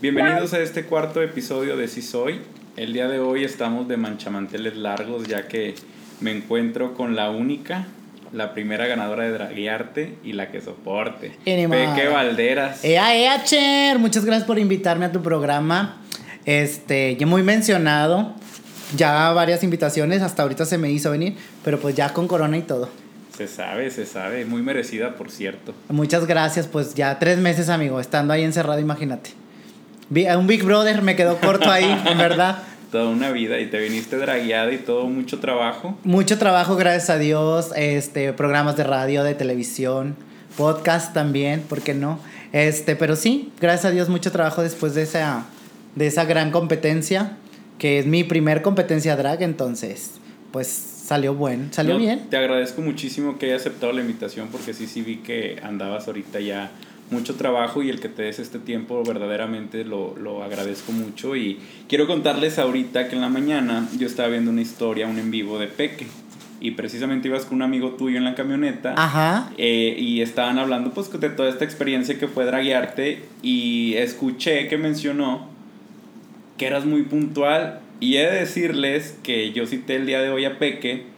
Bienvenidos a este cuarto episodio de Si Soy. El día de hoy estamos de manchamanteles largos ya que me encuentro con la única, la primera ganadora de Draguearte y la que soporte. Peque Valderas. Ea, ea, Cher. Muchas gracias por invitarme a tu programa. Este, ya muy mencionado. Ya varias invitaciones, hasta ahorita se me hizo venir, pero pues ya con corona y todo. Se sabe, se sabe. Muy merecida, por cierto. Muchas gracias, pues ya tres meses, amigo, estando ahí encerrado, imagínate. Un Big Brother me quedó corto ahí, en verdad. Toda una vida y te viniste dragueada y todo, mucho trabajo. Mucho trabajo, gracias a Dios. Este, programas de radio, de televisión, podcast también, ¿por qué no? Este, pero sí, gracias a Dios, mucho trabajo después de esa, de esa gran competencia, que es mi primer competencia drag, entonces, pues salió bueno, salió bien. Te agradezco muchísimo que hayas aceptado la invitación porque sí, sí vi que andabas ahorita ya mucho trabajo y el que te des este tiempo verdaderamente lo, lo, agradezco mucho y quiero contarles ahorita que en la mañana yo estaba viendo una historia, un en vivo de Peque y precisamente ibas con un amigo tuyo en la camioneta Ajá. Eh, y estaban hablando pues de toda esta experiencia que fue draguearte y escuché que mencionó que eras muy puntual y he de decirles que yo cité el día de hoy a Peque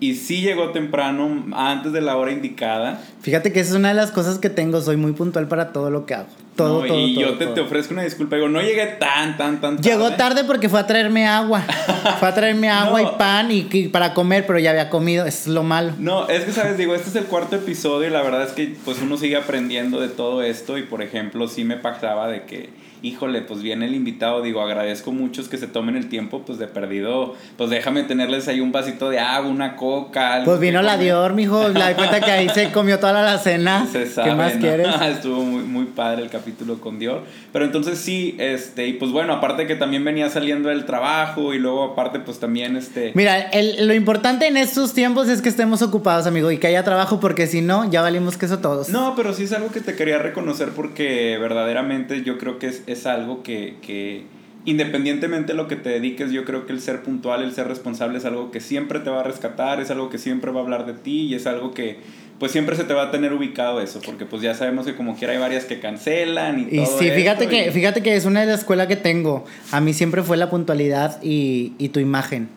y sí llegó temprano, antes de la hora indicada. Fíjate que esa es una de las cosas que tengo, soy muy puntual para todo lo que hago. Todo, todo, y yo te, te, ofrezco una disculpa, digo, no llegué tan, tan, tan tarde. Llegó tarde porque fue a traerme agua. fue a traerme agua y pan y, para comer, pero ya había comido, es lo malo. No, es que sabes, digo, este es el cuarto episodio y la verdad es que pues uno sigue aprendiendo de todo esto y por ejemplo sí me pasaba de que híjole, pues viene el invitado, digo, agradezco muchos que se tomen el tiempo, pues de perdido, pues déjame tenerles ahí un vasito de agua, una coca. Pues vino la Dior, mijo, la di cuenta que ahí se comió toda la cena. Se sabe, ¿Qué más quieres? Estuvo muy, muy padre el capítulo con Dior. Pero entonces sí, este, y pues bueno, aparte que también venía saliendo del trabajo y luego aparte pues también este... Mira, el, lo importante en estos tiempos es que estemos ocupados, amigo, y que haya trabajo porque si no, ya valimos queso todos. No, pero sí es algo que te quería reconocer porque verdaderamente yo creo que es es algo que, que independientemente de lo que te dediques, yo creo que el ser puntual, el ser responsable es algo que siempre te va a rescatar, es algo que siempre va a hablar de ti y es algo que pues siempre se te va a tener ubicado eso, porque pues ya sabemos que como quiera hay varias que cancelan y, y sí, fíjate que fíjate que es una de las escuelas que tengo. A mí siempre fue la puntualidad y, y tu imagen.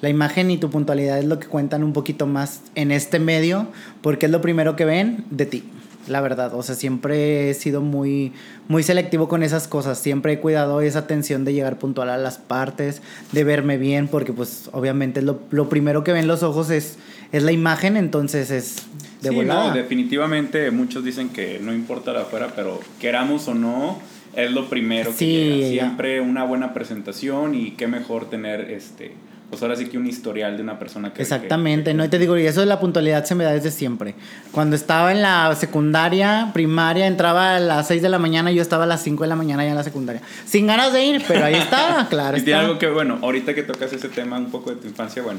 La imagen y tu puntualidad es lo que cuentan un poquito más en este medio, porque es lo primero que ven de ti la verdad. O sea, siempre he sido muy, muy selectivo con esas cosas. Siempre he cuidado esa atención de llegar puntual a las partes, de verme bien, porque pues obviamente lo, lo primero que ven los ojos es, es la imagen, entonces es de sí, No, definitivamente muchos dicen que no importa la afuera, pero queramos o no, es lo primero que sí, Siempre una buena presentación y qué mejor tener este pues ahora sí que un historial de una persona que... Exactamente, ¿no? Y te digo, y eso de la puntualidad se me da desde siempre. Cuando estaba en la secundaria, primaria, entraba a las 6 de la mañana y yo estaba a las 5 de la mañana ya en la secundaria. Sin ganas de ir, pero ahí estaba, claro. y tiene algo que, bueno, ahorita que tocas ese tema un poco de tu infancia, bueno.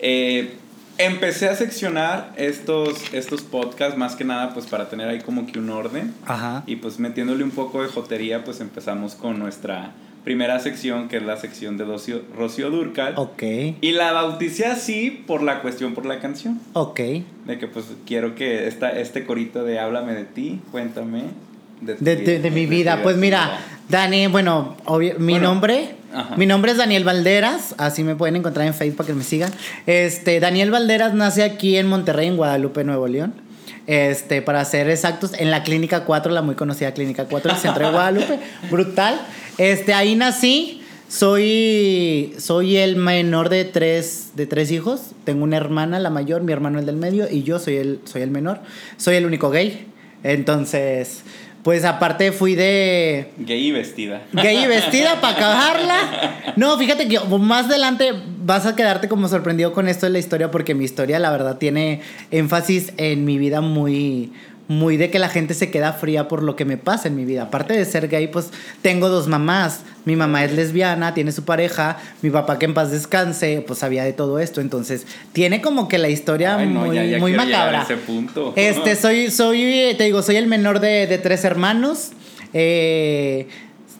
Eh, empecé a seccionar estos, estos podcasts más que nada pues para tener ahí como que un orden. Ajá. Y pues metiéndole un poco de jotería pues empezamos con nuestra primera sección, que es la sección de Rocío, Rocío Durcal. Ok. Y la bauticé así por la cuestión, por la canción. Ok. De que pues quiero que esta, este corito de Háblame de ti, cuéntame. De, de, de, mi vida. Pues mira, Dani, bueno, mi nombre... Mi nombre es Daniel Valderas, así me pueden encontrar en Facebook para que me sigan. Este, Daniel Valderas nace aquí en Monterrey, en Guadalupe, Nuevo León. Este, para ser exactos, en la Clínica 4, la muy conocida Clínica 4 del centro de Guadalupe. Brutal. Este, ahí nací. Soy, soy el menor de tres, de tres hijos. Tengo una hermana, la mayor, mi hermano el del medio, y yo soy el, soy el menor. Soy el único gay. Entonces, pues aparte fui de... Gay y vestida. Gay y vestida para acabarla. No, fíjate que más adelante vas a quedarte como sorprendido con esto de la historia porque mi historia la verdad tiene énfasis en mi vida muy muy de que la gente se queda fría por lo que me pasa en mi vida. Aparte de ser gay, pues tengo dos mamás. Mi mamá es lesbiana, tiene su pareja, mi papá que en paz descanse, pues sabía de todo esto. Entonces, tiene como que la historia muy, muy macabra. ese punto. Este, soy, soy, te digo, soy el menor de, de tres hermanos. Eh,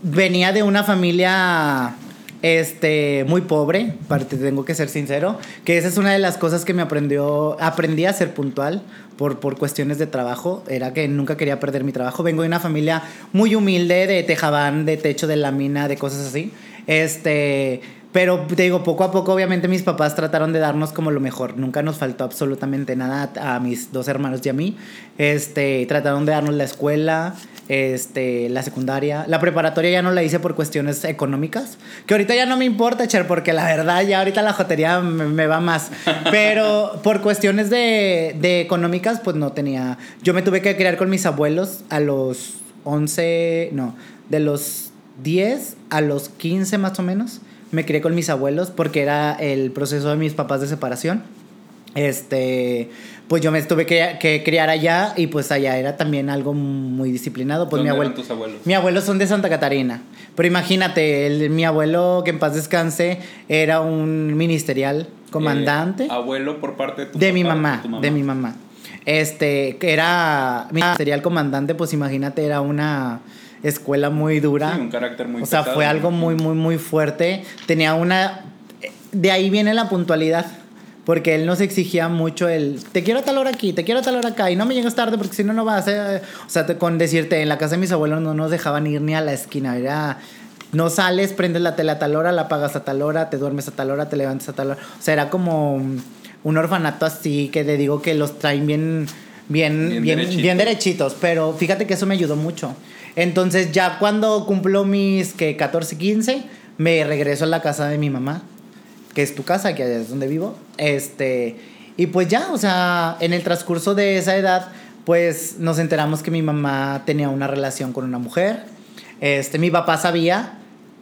venía de una familia este, muy pobre, tengo que ser sincero, que esa es una de las cosas que me aprendió, aprendí a ser puntual por, por cuestiones de trabajo, era que nunca quería perder mi trabajo. Vengo de una familia muy humilde, de tejabán, de techo de lámina, de cosas así. Este, pero te digo, poco a poco, obviamente, mis papás trataron de darnos como lo mejor. Nunca nos faltó absolutamente nada a mis dos hermanos y a mí. Este, trataron de darnos la escuela, este, la secundaria. La preparatoria ya no la hice por cuestiones económicas. Que ahorita ya no me importa, Cher, porque la verdad ya ahorita la jotería me, va más. Pero por cuestiones de, de económicas, pues no tenía. Yo me tuve que criar con mis abuelos a los 11, no, de los 10 a los 15 más o menos me crié con mis abuelos porque era el proceso de mis papás de separación. Este, pues yo me tuve que, criar allá y pues allá era también algo muy disciplinado. Pues mi abuelo, tus abuelos? Mi abuelo son de Santa Catarina. Pero imagínate, mi abuelo, que en paz descanse, era un ministerial comandante. Eh, abuelo por parte de tu de mi mamá, mamá, de mi mamá. Este, que era ministerial comandante, pues imagínate, era una escuela muy dura. Sí, un carácter muy O sea, fue algo muy, muy, muy fuerte. Tenía una... De ahí viene la puntualidad. Porque él nos exigía mucho el, te quiero a tal hora aquí, te quiero a tal hora acá, y no me llegas tarde porque si no, no vas a... O sea, con decirte, en la casa de mis abuelos no nos dejaban ir ni a la esquina, era... No sales, prendes la tele a tal hora, la apagas a tal hora, te duermes a tal hora, te levantas a tal hora. O sea, era como un orfanato así que le digo que los traen bien, bien, bien, bien derechitos. Pero fíjate que eso me ayudó mucho. Entonces ya cuando cumplo mis que 14, 15, me regreso a la casa de mi mamá, que es tu casa, que es donde vivo. Este, y pues ya, o sea, en el transcurso de esa edad, pues nos enteramos que mi mamá tenía una relación con una mujer. Este, mi papá sabía,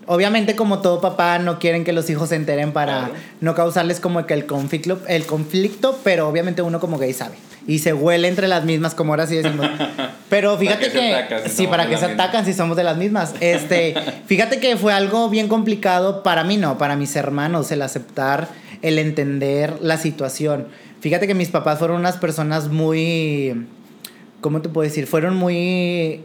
obviamente como todo papá no quieren que los hijos se enteren para no causarles como que el conflicto, el conflicto, pero obviamente uno como gay sabe y se huele entre las mismas, como ahora sí decimos. Pero fíjate que, sí, para que se atacan si somos de las mismas. Este, fíjate que fue algo bien complicado para mí, no, para mis hermanos, el aceptar, el entender la situación. Fíjate que mis papás fueron unas personas muy, ¿cómo te puedo decir? Fueron muy,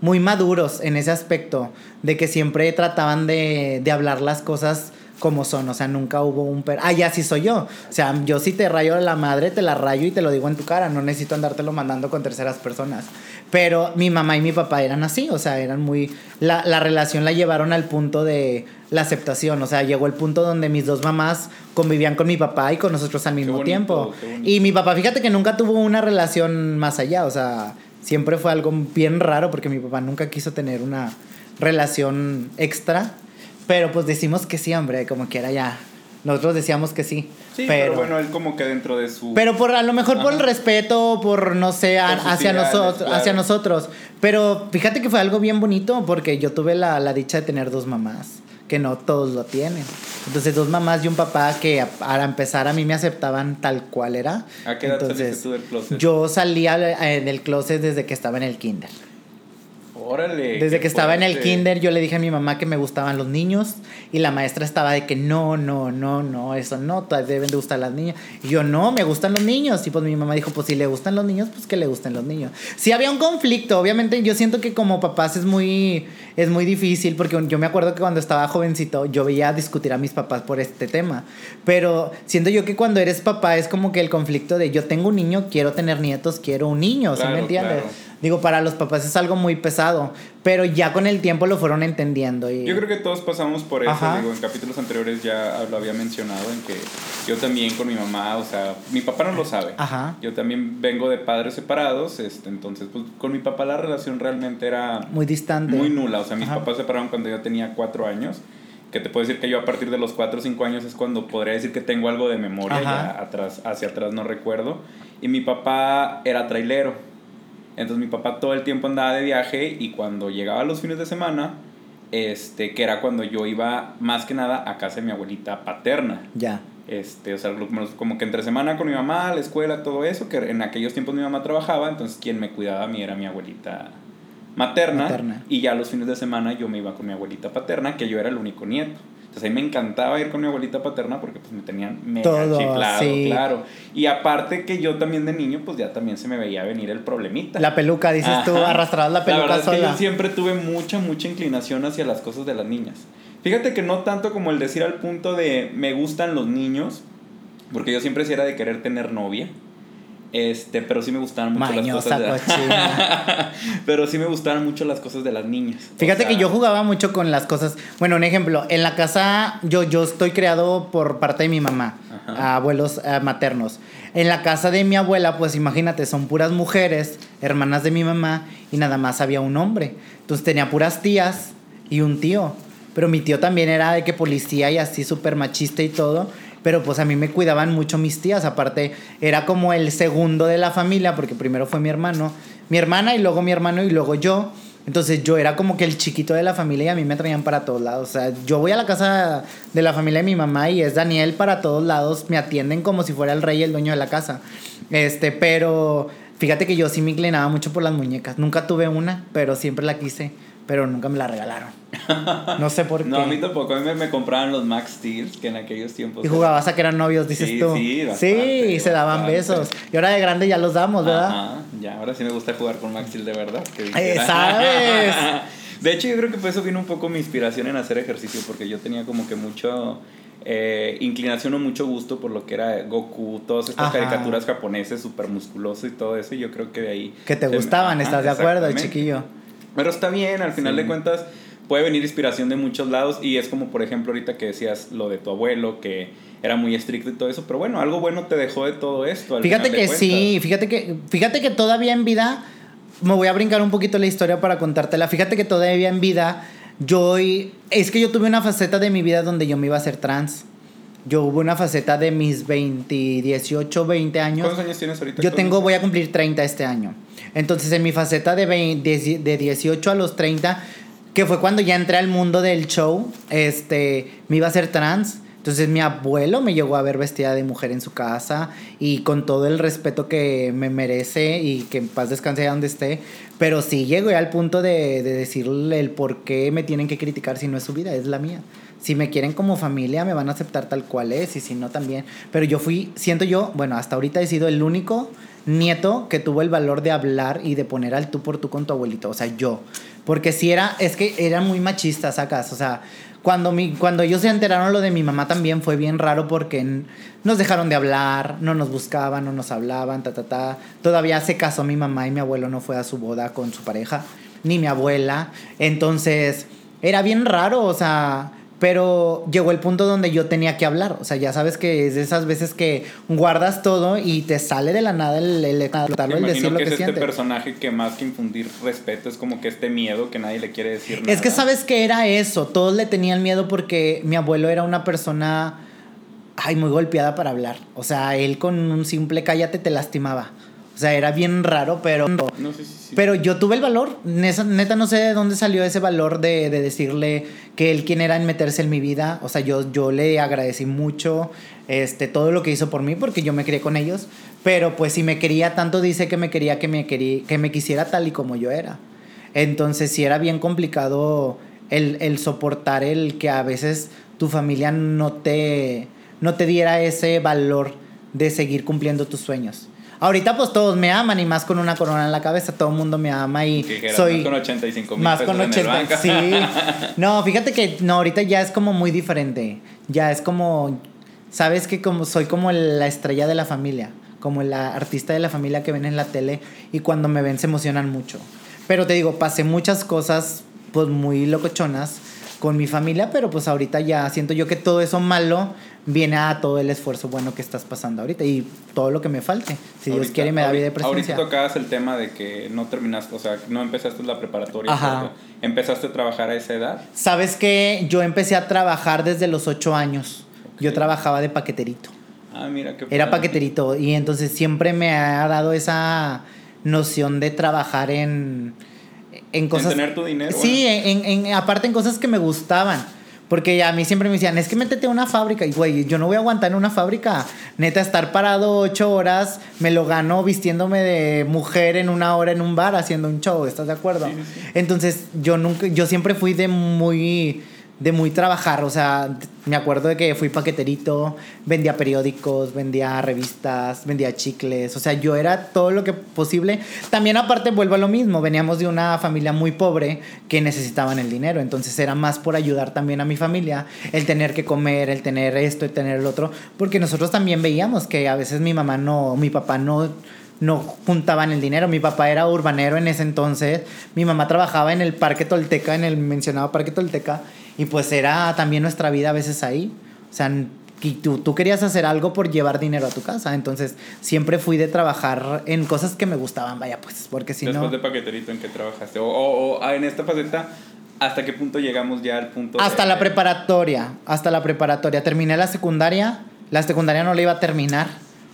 muy maduros en ese aspecto, de que siempre trataban de, de hablar las cosas como son, o sea, nunca hubo un per... Ah, ya sí soy yo. O sea, yo sí te rayo la madre, te la rayo y te lo digo en tu cara, no necesito andártelo mandando con terceras personas. Pero mi mamá y mi papá eran así, o sea, eran muy... La, la relación la llevaron al punto de la aceptación, o sea, llegó el punto donde mis dos mamás convivían con mi papá y con nosotros al mismo tiempo. Y mi papá, fíjate que nunca tuvo una relación más allá, o sea, siempre fue algo bien raro porque mi papá nunca quiso tener una relación extra pero pues decimos que sí, hombre, como quiera ya. Nosotros decíamos que sí. Sí, pero, bueno, él como que dentro de su... Pero por a lo mejor por el respeto, por no sé, hacia, nosotros, hacia nosotros. Pero fíjate que fue algo bien bonito porque yo tuve la, la, dicha de tener dos mamás, que no todos lo tienen. Entonces dos mamás y un papá que para empezar a mí me aceptaban tal cual era. ¿A qué edad Entonces, tú del closet? Yo salía del closet desde que estaba en el kinder. Desde que estaba en el kinder yo le dije a mi mamá que me gustaban los niños y la maestra estaba de que no, no, no, no, eso no, deben de gustar las niñas. Y yo no, me gustan los niños. Y pues mi mamá dijo, pues si le gustan los niños, pues que le gusten los niños. Sí había un conflicto, obviamente yo siento que como papás es muy, es muy difícil porque yo me acuerdo que cuando estaba jovencito yo veía discutir a mis papás por este tema. Pero siento yo que cuando eres papá es como que el conflicto de yo tengo un niño, quiero tener nietos, quiero un niño, ¿sí me entiendes? Digo, para los papás es algo muy pesado, pero ya con el tiempo lo fueron entendiendo. Y... Yo creo que todos pasamos por eso, digo, en capítulos anteriores ya lo había mencionado, en que yo también con mi mamá, o sea, mi papá no lo sabe. Ajá. Yo también vengo de padres separados, este, entonces, pues con mi papá la relación realmente era... Muy distante. Muy nula, o sea, mis papás se separaron cuando yo tenía cuatro años que te puedo decir que yo a partir de los cuatro o cinco años es cuando podría decir que tengo algo de memoria, ya atrás, hacia atrás no recuerdo. Y mi papá era trailero. Entonces mi papá todo el tiempo andaba de viaje y cuando llegaba los fines de semana, este, que era cuando yo iba más que nada a casa de mi abuelita paterna. Ya. Este, o sea, como que entre semana con mi mamá, la escuela, todo eso, que en aquellos tiempos mi mamá trabajaba, entonces quien me cuidaba a mí era mi abuelita materna, materna. y ya los fines de semana yo me iba con mi abuelita paterna, que yo era el único nieto. Entonces a mí me encantaba ir con mi abuelita paterna porque pues me tenían mega Todo, chiflado, claro. Y aparte que yo también de niño pues ya también se me veía venir el problemita. La peluca, dices tú, arrastrabas la peluca la verdad Es que yo siempre tuve mucha, mucha inclinación hacia las cosas de las niñas. Fíjate que no tanto como el decir al punto de me gustan los niños, porque yo siempre era de querer tener novia. Este, pero sí me gustaban mucho las cosas de Pero sí me gustaban mucho las cosas de las niñas. Fíjate que yo jugaba mucho con las cosas. Bueno, un ejemplo, en la casa yo, yo estoy creado por parte de mi mamá, abuelos eh, maternos. En la casa de mi abuela, pues imagínate, son puras mujeres, hermanas de mi mamá, y nada más había un hombre. Entonces tenía puras tías y un tío. Pero mi tío también era de que policía y así súper machista y todo pero pues a mí me cuidaban mucho mis tías, aparte era como el segundo de la familia, porque primero fue mi hermano, mi hermana y luego mi hermano y luego yo. Entonces yo era como que el chiquito de la familia y a mí me traían para todos lados. O sea, yo voy a la casa de la familia de mi mamá y es Daniel para todos lados. Me atienden como si fuera el rey y el dueño de la casa. Este, pero fíjate que yo sí me inclinaba mucho por las muñecas. Nunca tuve una, pero siempre la quise pero nunca me la regalaron. No sé por qué. No, a mí tampoco. A mí me, compraban los Max Steel, que en aquellos tiempos. Y jugabas a que eran novios, dices tú. Sí, bastante, Sí, se daban besos. Y ahora de grande ya los damos, ¿verdad? Ajá, ya, ahora sí me gusta jugar con Max Steel de verdad. Eh, ¿Sabes? de hecho, yo creo que por eso vino un poco mi inspiración en hacer ejercicio, porque yo tenía como que mucho. Eh, inclinación o mucho gusto por lo que era Goku, todas estas caricaturas japoneses súper musculoso y todo eso, y yo creo que de ahí... Que te gustaban, ¿estás de acuerdo, chiquillo? Pero está bien, al final de cuentas puede venir inspiración de muchos lados y es como por ejemplo ahorita que decías lo de tu abuelo que era muy estricto y todo eso, pero bueno, algo bueno te dejó de todo esto. fíjate que sí, fíjate que fíjate que todavía en vida me voy a brincar un poquito la historia para contártela. Fíjate que todavía en vida yo es que yo tuve una faceta de mi vida donde yo me iba a ser trans. Yo hubo una faceta de mis 20, 18, 20 años. ¿Cuántos años tienes ahorita? Yo tengo, voy a cumplir 30 este año. Entonces, en mi faceta de, de, 18 a los 30, que fue cuando ya entré al mundo del show, este, me iba a ser trans. Entonces mi abuelo me llegó a ver vestida de mujer en su casa y con todo el respeto que me merece y que en paz descanse de donde esté. Pero sí llegué al punto de, de decirle el por qué me tienen que criticar si no es su vida, es la mía si me quieren como familia, me van a aceptar tal cual es, y si no, también. Pero yo fui, siento yo, bueno, hasta ahorita he sido el único nieto que tuvo el valor de hablar y de poner al tú por tú con tu abuelito, o sea, yo. Porque si era, es que era muy machista, sacas, o sea, cuando, mi, cuando ellos se enteraron lo de mi mamá también fue bien raro porque nos dejaron de hablar, no nos buscaban, no nos hablaban, ta, ta, ta. Todavía se casó mi mamá y mi abuelo no fue a su boda con su pareja, ni mi abuela. Entonces, era bien raro, o sea, pero llegó el punto donde yo tenía que hablar. O sea, ya sabes que es de esas veces que guardas todo y te sale de la nada el, el, el, el decir lo que, que es este personaje que más que infundir respeto es como que este miedo que nadie le quiere decir nada. Es que sabes que era eso. Todos le tenían miedo porque mi abuelo era una persona ay, muy golpeada para hablar. O sea, él con un simple cállate te lastimaba. O sea, era bien raro, pero. No, Pero yo tuve el valor. Neta, no sé de dónde salió ese valor de, decirle que él quién era en meterse en mi vida. O sea, yo, yo le agradecí mucho este, todo lo que hizo por mí, porque yo me crié con ellos. Pero pues si me quería tanto, dice que me quería que me, quería, que me quisiera tal y como yo era. Entonces, sí era bien complicado el, el soportar el que a veces tu familia no te, no te diera ese valor de seguir cumpliendo tus sueños. Ahorita pues todos me aman y más con una corona en la cabeza, todo el mundo me ama y soy... Más con 85 mil Más con 80, sí. No, fíjate que no, ahorita ya es como muy diferente. Ya es como, sabes que como soy como la estrella de la familia, como la artista de la familia que ven en la tele y cuando me ven se emocionan mucho. Pero te digo, pasé muchas cosas pues muy locochonas con mi familia, pero pues ahorita ya siento yo que todo eso malo viene a todo el esfuerzo bueno que estás pasando ahorita y todo lo que me falte. Si Dios quiere me da vida de presencia. Ahorita tocabas el tema de que no terminaste, o sea, no empezaste la preparatoria. Ajá. ¿Empezaste a trabajar a esa edad? Sabes que yo empecé a trabajar desde los ocho años. Yo trabajaba de paqueterito. Ah, mira qué Era paqueterito y entonces siempre me ha dado esa noción de trabajar en en cosas. En tener tu dinero. Sí, en, en, aparte en cosas que me gustaban. Porque a mí siempre me decían, es que métete a una fábrica. Y güey, yo no voy a aguantar en una fábrica. Neta, estar parado ocho horas, me lo gano vistiéndome de mujer en una hora en un bar haciendo un show. ¿Estás de acuerdo? Entonces, yo nunca, yo siempre fui de muy de muy trabajar, o sea, me acuerdo de que fui paqueterito, vendía periódicos, vendía revistas, vendía chicles, o sea, yo era todo lo que posible. También aparte vuelvo a lo mismo, veníamos de una familia muy pobre que necesitaban el dinero, entonces era más por ayudar también a mi familia, el tener que comer, el tener esto, el tener el otro, porque nosotros también veíamos que a veces mi mamá no, mi papá no no juntaban el dinero. Mi papá era urbanero en ese entonces. Mi mamá trabajaba en el Parque Tolteca, en el mencionado Parque Tolteca. Y pues era también nuestra vida a veces ahí. O sea, y tú, tú querías hacer algo por llevar dinero a tu casa. Entonces, siempre fui de trabajar en cosas que me gustaban, vaya, pues, porque si Después de paqueterito, ¿en qué trabajaste? O, o, ah, en esta faceta, ¿hasta qué punto llegamos ya al punto? Hasta la preparatoria, hasta la preparatoria. Terminé la secundaria. La secundaria no la iba a terminar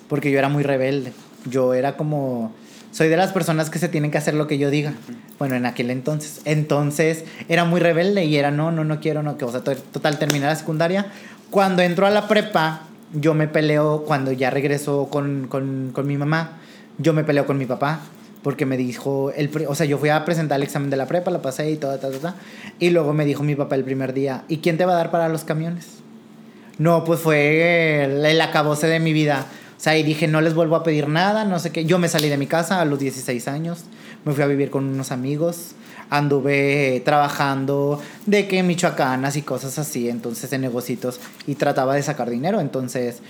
porque yo era muy rebelde. Yo era como soy de las personas que se tienen que hacer lo que yo diga. Bueno, en aquel entonces. Entonces era muy rebelde y era no, no, no quiero, no, que, o sea, total, terminé la secundaria. Cuando entró a la prepa, yo me peleo, cuando ya regreso con, con, con mi mamá, yo me peleo con mi papá. Porque me dijo, el, o sea, yo fui a presentar el examen de la prepa, la pasé y todo, todo, todo. Y luego me dijo mi papá el primer día, ¿y quién te va a dar para los camiones? No, pues fue el, el acabose de mi vida o sea, y dije, no les vuelvo a pedir nada, no sé qué. Yo me salí de mi casa a los 16 años, me fui a vivir con unos amigos, anduve trabajando de que michoacanas y cosas así, entonces en negocios, y trataba de sacar dinero. Entonces,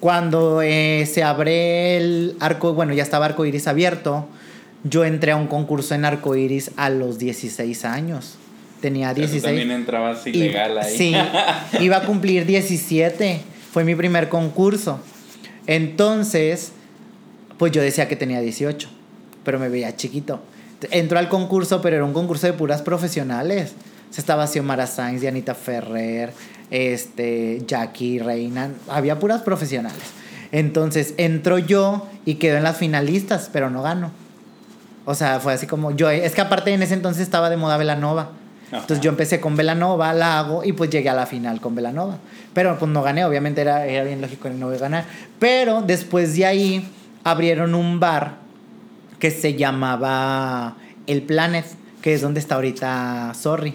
cuando eh, se abre el arco, bueno, ya estaba arco iris abierto, yo entré a un concurso en arco iris a los 16 años. Tenía 16. también entrabas ilegal ahí. Sí, iba a cumplir 17. Fue mi primer concurso. Entonces, pues yo decía que tenía 18, pero me veía chiquito. Entró al concurso, pero era un concurso de puras profesionales. Se estaba Xiomara Sainz, Dianita Ferrer, este, Jackie, Reina, había puras profesionales. Entonces entró yo y quedó en las finalistas, pero no ganó. O sea, fue así como yo, es que aparte en ese entonces estaba de moda Velanova. Entonces yo empecé con Velanova, la hago y pues llegué a la final con Velanova. Pero pues no gané, obviamente era, era bien lógico que no voy a ganar. Pero después de ahí abrieron un bar que se llamaba El Planet, que es donde está ahorita Sorry.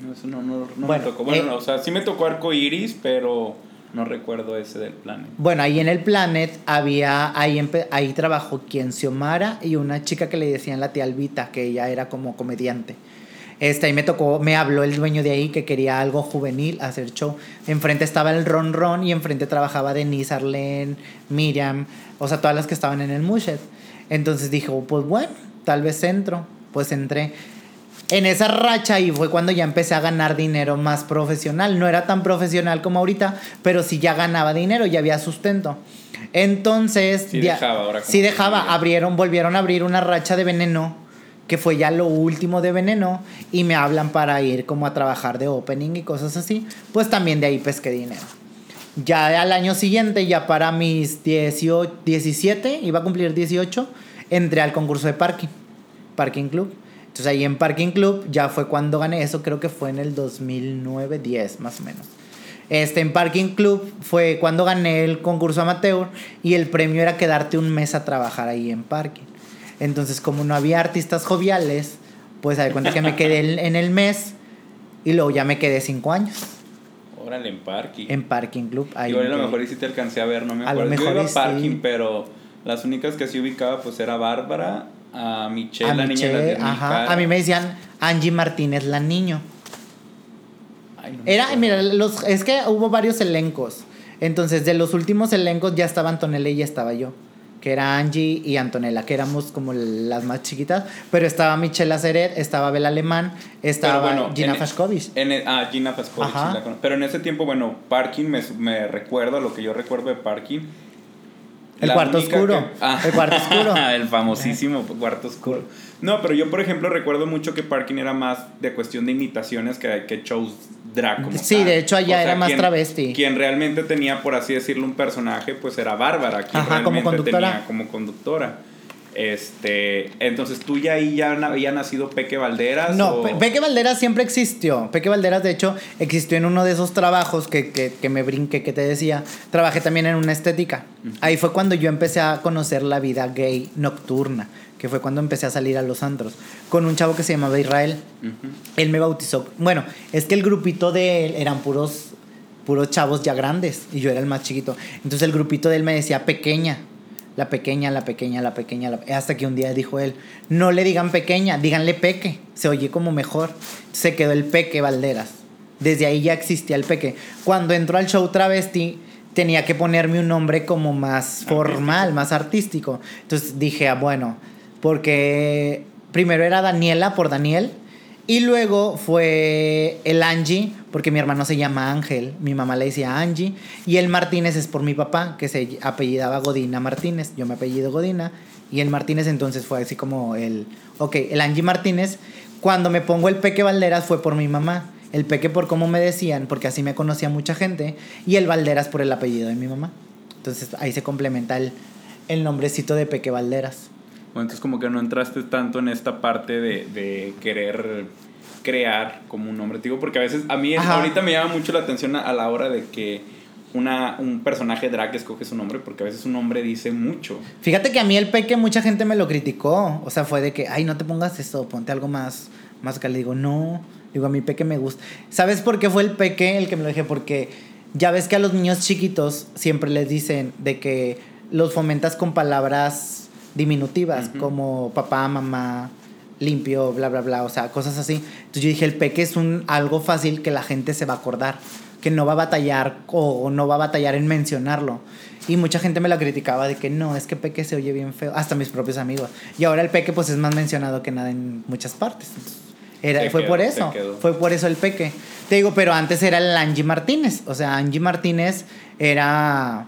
No, eso no, no, no me tocó. Bueno, eh, o sea, sí me tocó arco iris, pero no recuerdo ese del Planet. Bueno, ahí en el Planet había, ahí, ahí trabajó quien Xiomara y una chica que le decían la tía Albita, que ella era como comediante. Este, ahí me tocó, me habló el dueño de ahí que quería algo juvenil, hacer show. Enfrente estaba el Ron Ron y enfrente trabajaba Denise, Arlene, Miriam, o sea, todas las que estaban en el Mushet. Entonces dijo, pues bueno, tal vez entro. Pues entré. En esa racha y fue cuando ya empecé a ganar dinero más profesional. No era tan profesional como ahorita, pero sí ya ganaba dinero, ya había sustento. Entonces, sí dejaba, ahora sí dejaba, abrieron, volvieron a abrir una racha de veneno que fue ya lo último de Veneno, y me hablan para ir como a trabajar de opening y cosas así, pues también de ahí pesqué dinero. Ya al año siguiente, ya para mis 18, 17, iba a cumplir 18, entré al concurso de parking, Parking Club. Entonces ahí en Parking Club ya fue cuando gané eso, creo que fue en el 2009, 10 más o menos. Este, en Parking Club fue cuando gané el concurso amateur y el premio era quedarte un mes a trabajar ahí en parking. Entonces, como no había artistas joviales, pues a cuenta que me quedé en el mes y luego ya me quedé cinco años. En parking. En parking club. Ahí Yo a lo mejor sí te alcancé a ver, no me acuerdo. A lo mejor Yo iba a parking, pero las únicas que sí ubicaba pues era Bárbara, a Michelle, la niña de ajá. A mí me decían Angie Martínez, la niño. Ay, no era, mira, los, es que hubo varios elencos. Entonces, de los últimos elencos ya estaba Antonella y ya estaba yo que era Angie y Antonella, que éramos como las más chiquitas, pero estaba Michelle Aceret, estaba Bel Alemán, estaba Gina Fashkovich. E, ah, Gina Fashkovich, pero en ese tiempo, bueno, Parking me, me recuerdo, lo que yo recuerdo de Parking. El cuarto oscuro. Ah, el cuarto oscuro. el famosísimo cuarto oscuro. No, pero yo, por ejemplo, recuerdo mucho que Parking era más de cuestión de imitaciones que, que shows drag. sí, de hecho allá era más travesti. Quien realmente tenía, por así decirlo, un personaje, pues era Bárbara. Quien Ajá, como conductora. como conductora. Este, entonces tú ya ahí ya había nacido Peque Valderas. No, Peque Valderas siempre existió. Peque Valderas, de hecho, existió en uno de esos trabajos que, que, que me brinqué, que te decía. Trabajé también en una estética. Ahí fue cuando yo empecé a conocer la vida gay nocturna, que fue cuando empecé a salir a los antros, con un chavo que se llamaba Israel. Él me bautizó. Bueno, es que el grupito de él eran puros, puros chavos ya grandes y yo era el más chiquito. Entonces el grupito de él me decía pequeña la pequeña, la pequeña, la pequeña, hasta que un día dijo él, no le digan pequeña, díganle peque, se oye como mejor. Se quedó el peque Valderas. Desde ahí ya existía el peque. Cuando entró al show travesti, tenía que ponerme un nombre como más formal, más artístico. Entonces dije, ah, bueno, porque primero era Daniela por Daniel y luego fue el Angie, porque mi hermano se llama Ángel, mi mamá le decía Angie, y el Martínez es por mi papá, que se apellidaba Godina Martínez, yo me apellido Godina, y el Martínez entonces fue así como el, ok, el Angie Martínez, cuando me pongo el Peque Valderas fue por mi mamá, el Peque por cómo me decían, porque así me conocía mucha gente, y el Valderas por el apellido de mi mamá. Entonces ahí se complementa el, el nombrecito de Peque Valderas entonces como que no entraste tanto en esta parte de, querer crear como un nombre. Digo, porque a veces a mí ahorita me llama mucho la atención a, la hora de que una, un personaje drag escoge su nombre porque a veces un nombre dice mucho. Fíjate que a mí el peque mucha gente me lo criticó. O sea, fue de que, ay, no te pongas eso, ponte algo más, más que le digo, no, digo, a mi peque me gusta. ¿Sabes por qué fue el peque el que me lo dije? Porque ya ves que a los niños chiquitos siempre les dicen de que los fomentas con palabras diminutivas, como papá, mamá, limpio, bla, bla, bla, o sea, cosas así. Entonces yo dije, el peque es un, algo fácil que la gente se va a acordar, que no va a batallar o, no va a batallar en mencionarlo. Y mucha gente me la criticaba de que no, es que peque se oye bien feo, hasta mis propios amigos. Y ahora el peque pues es más mencionado que nada en muchas partes. Era, fue por eso, fue por eso el peque. Te digo, pero antes era el Angie Martínez, o sea, Angie Martínez era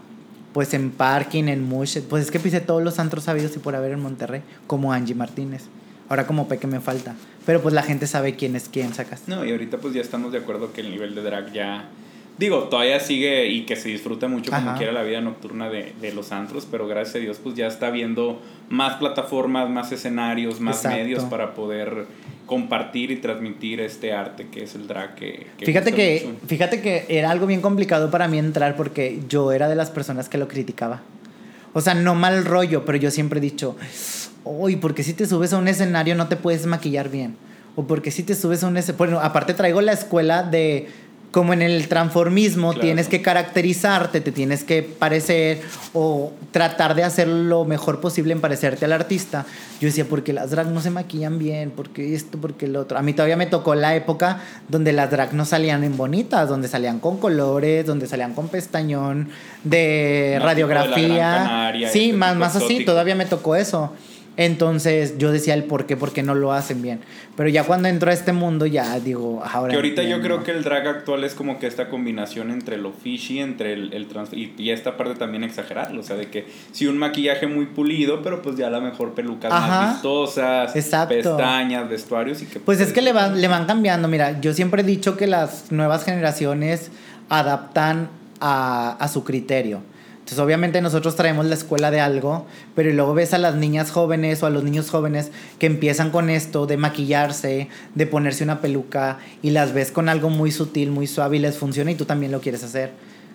pues en parking, en mush, pues es que pisé todos los antros sabidos y por haber en Monterrey, como Angie Martínez. Ahora como Peque me falta. Pero pues la gente sabe quién es quién, sacas. No, y ahorita pues ya estamos de acuerdo que el nivel de drag ya... Digo, todavía sigue y que se disfruta mucho como quiera la vida nocturna de, de, los antros, pero gracias a Dios pues ya está viendo más plataformas, más escenarios, más medios para poder compartir y transmitir este arte que es el drag que, fíjate que fíjate que era algo bien complicado para mí entrar porque yo era de las personas que lo criticaba. O sea no mal rollo pero yo siempre he dicho uy porque si te subes a un escenario no te puedes maquillar bien o porque si te subes a un escenario bueno aparte traigo la escuela de como en el transformismo tienes que caracterizarte, te tienes que parecer o tratar de hacer lo mejor posible en parecerte al artista. Yo decía, porque las drag no se maquillan bien, porque esto, porque el otro. A mí todavía me tocó la época donde las drag no salían en bonitas, donde salían con colores, donde salían con pestañón, de radiografía. sí, más, más así, todavía me tocó eso. Entonces yo decía el por qué, porque no lo hacen bien. Pero ya cuando entro a este mundo ya digo, ahora... Que ahorita yo creo que el drag actual es como que esta combinación entre lo fishy, entre el, el trans... Y, esta parte también exagerarlo, o sea, de que si un maquillaje muy pulido, pero pues ya la mejor pelucas más vistosas, pestañas, vestuarios y que... Pues, es que le van, le van cambiando, mira, yo siempre he dicho que las nuevas generaciones adaptan a, a su criterio. Entonces, obviamente nosotros traemos la escuela de algo, pero luego ves a las niñas jóvenes o a los niños jóvenes que empiezan con esto de maquillarse, de ponerse una peluca y las ves con algo muy sutil, muy suave y les funciona y tú también lo quieres hacer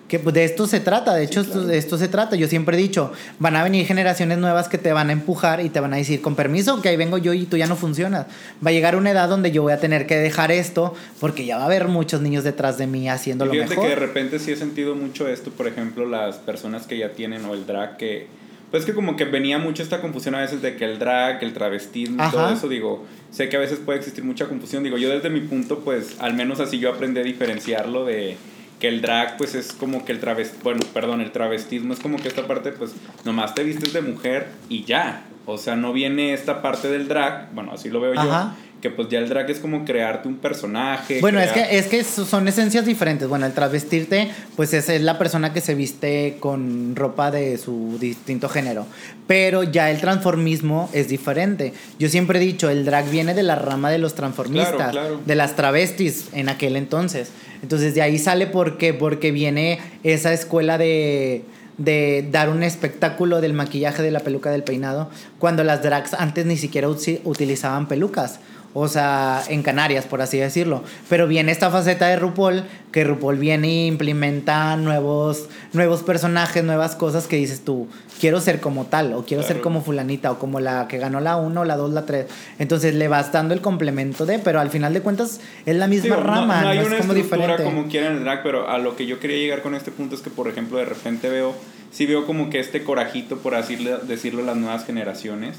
que de esto se trata, de hecho de esto se trata. Yo siempre he dicho, van a venir generaciones nuevas que te van a empujar y te van a decir, con permiso, que ahí vengo yo y tú ya no funcionas. Va a llegar una edad donde yo voy a tener que dejar esto porque ya va a haber muchos niños detrás de mí haciendo lo mejor. que de repente sí he sentido mucho esto, por ejemplo, las personas que ya tienen o el drag que pues que como que venía mucho esta confusión a veces de que el drag, el travestismo y todo eso, digo, sé que a veces puede existir mucha confusión, digo, yo desde mi punto, pues al menos así yo aprendí a diferenciarlo de que el drag pues es como que el travestismo, bueno, perdón, el travestismo es como que esta parte pues nomás te vistes de mujer y ya. O sea, no viene esta parte del drag, bueno, así lo veo yo, que pues ya el drag es como crearte un personaje. Bueno, es que es que son esencias diferentes. Bueno, el travestirte pues es, es la persona que se viste con ropa de su distinto género, pero ya el transformismo es diferente. Yo siempre he dicho, el drag viene de la rama de los transformistas, de las travestis en aquel entonces. Entonces de ahí sale porque porque viene esa escuela de de dar un espectáculo del maquillaje, de la peluca, del peinado, cuando las drags antes ni siquiera utilizaban pelucas o sea, en Canarias, por así decirlo. Pero viene esta faceta de RuPaul, que RuPaul viene e implementa nuevos, nuevos personajes, nuevas cosas que dices tú, quiero ser como tal, o quiero ser como fulanita, o como la que ganó la 1, la 2, la 3. Entonces le vas dando el complemento de, pero al final de cuentas es la misma rama, no, hay una es como diferente. como quieran el drag, pero a lo que yo quería llegar con este punto es que, por ejemplo, de repente veo, sí veo como que este corajito, por así decirlo, las nuevas generaciones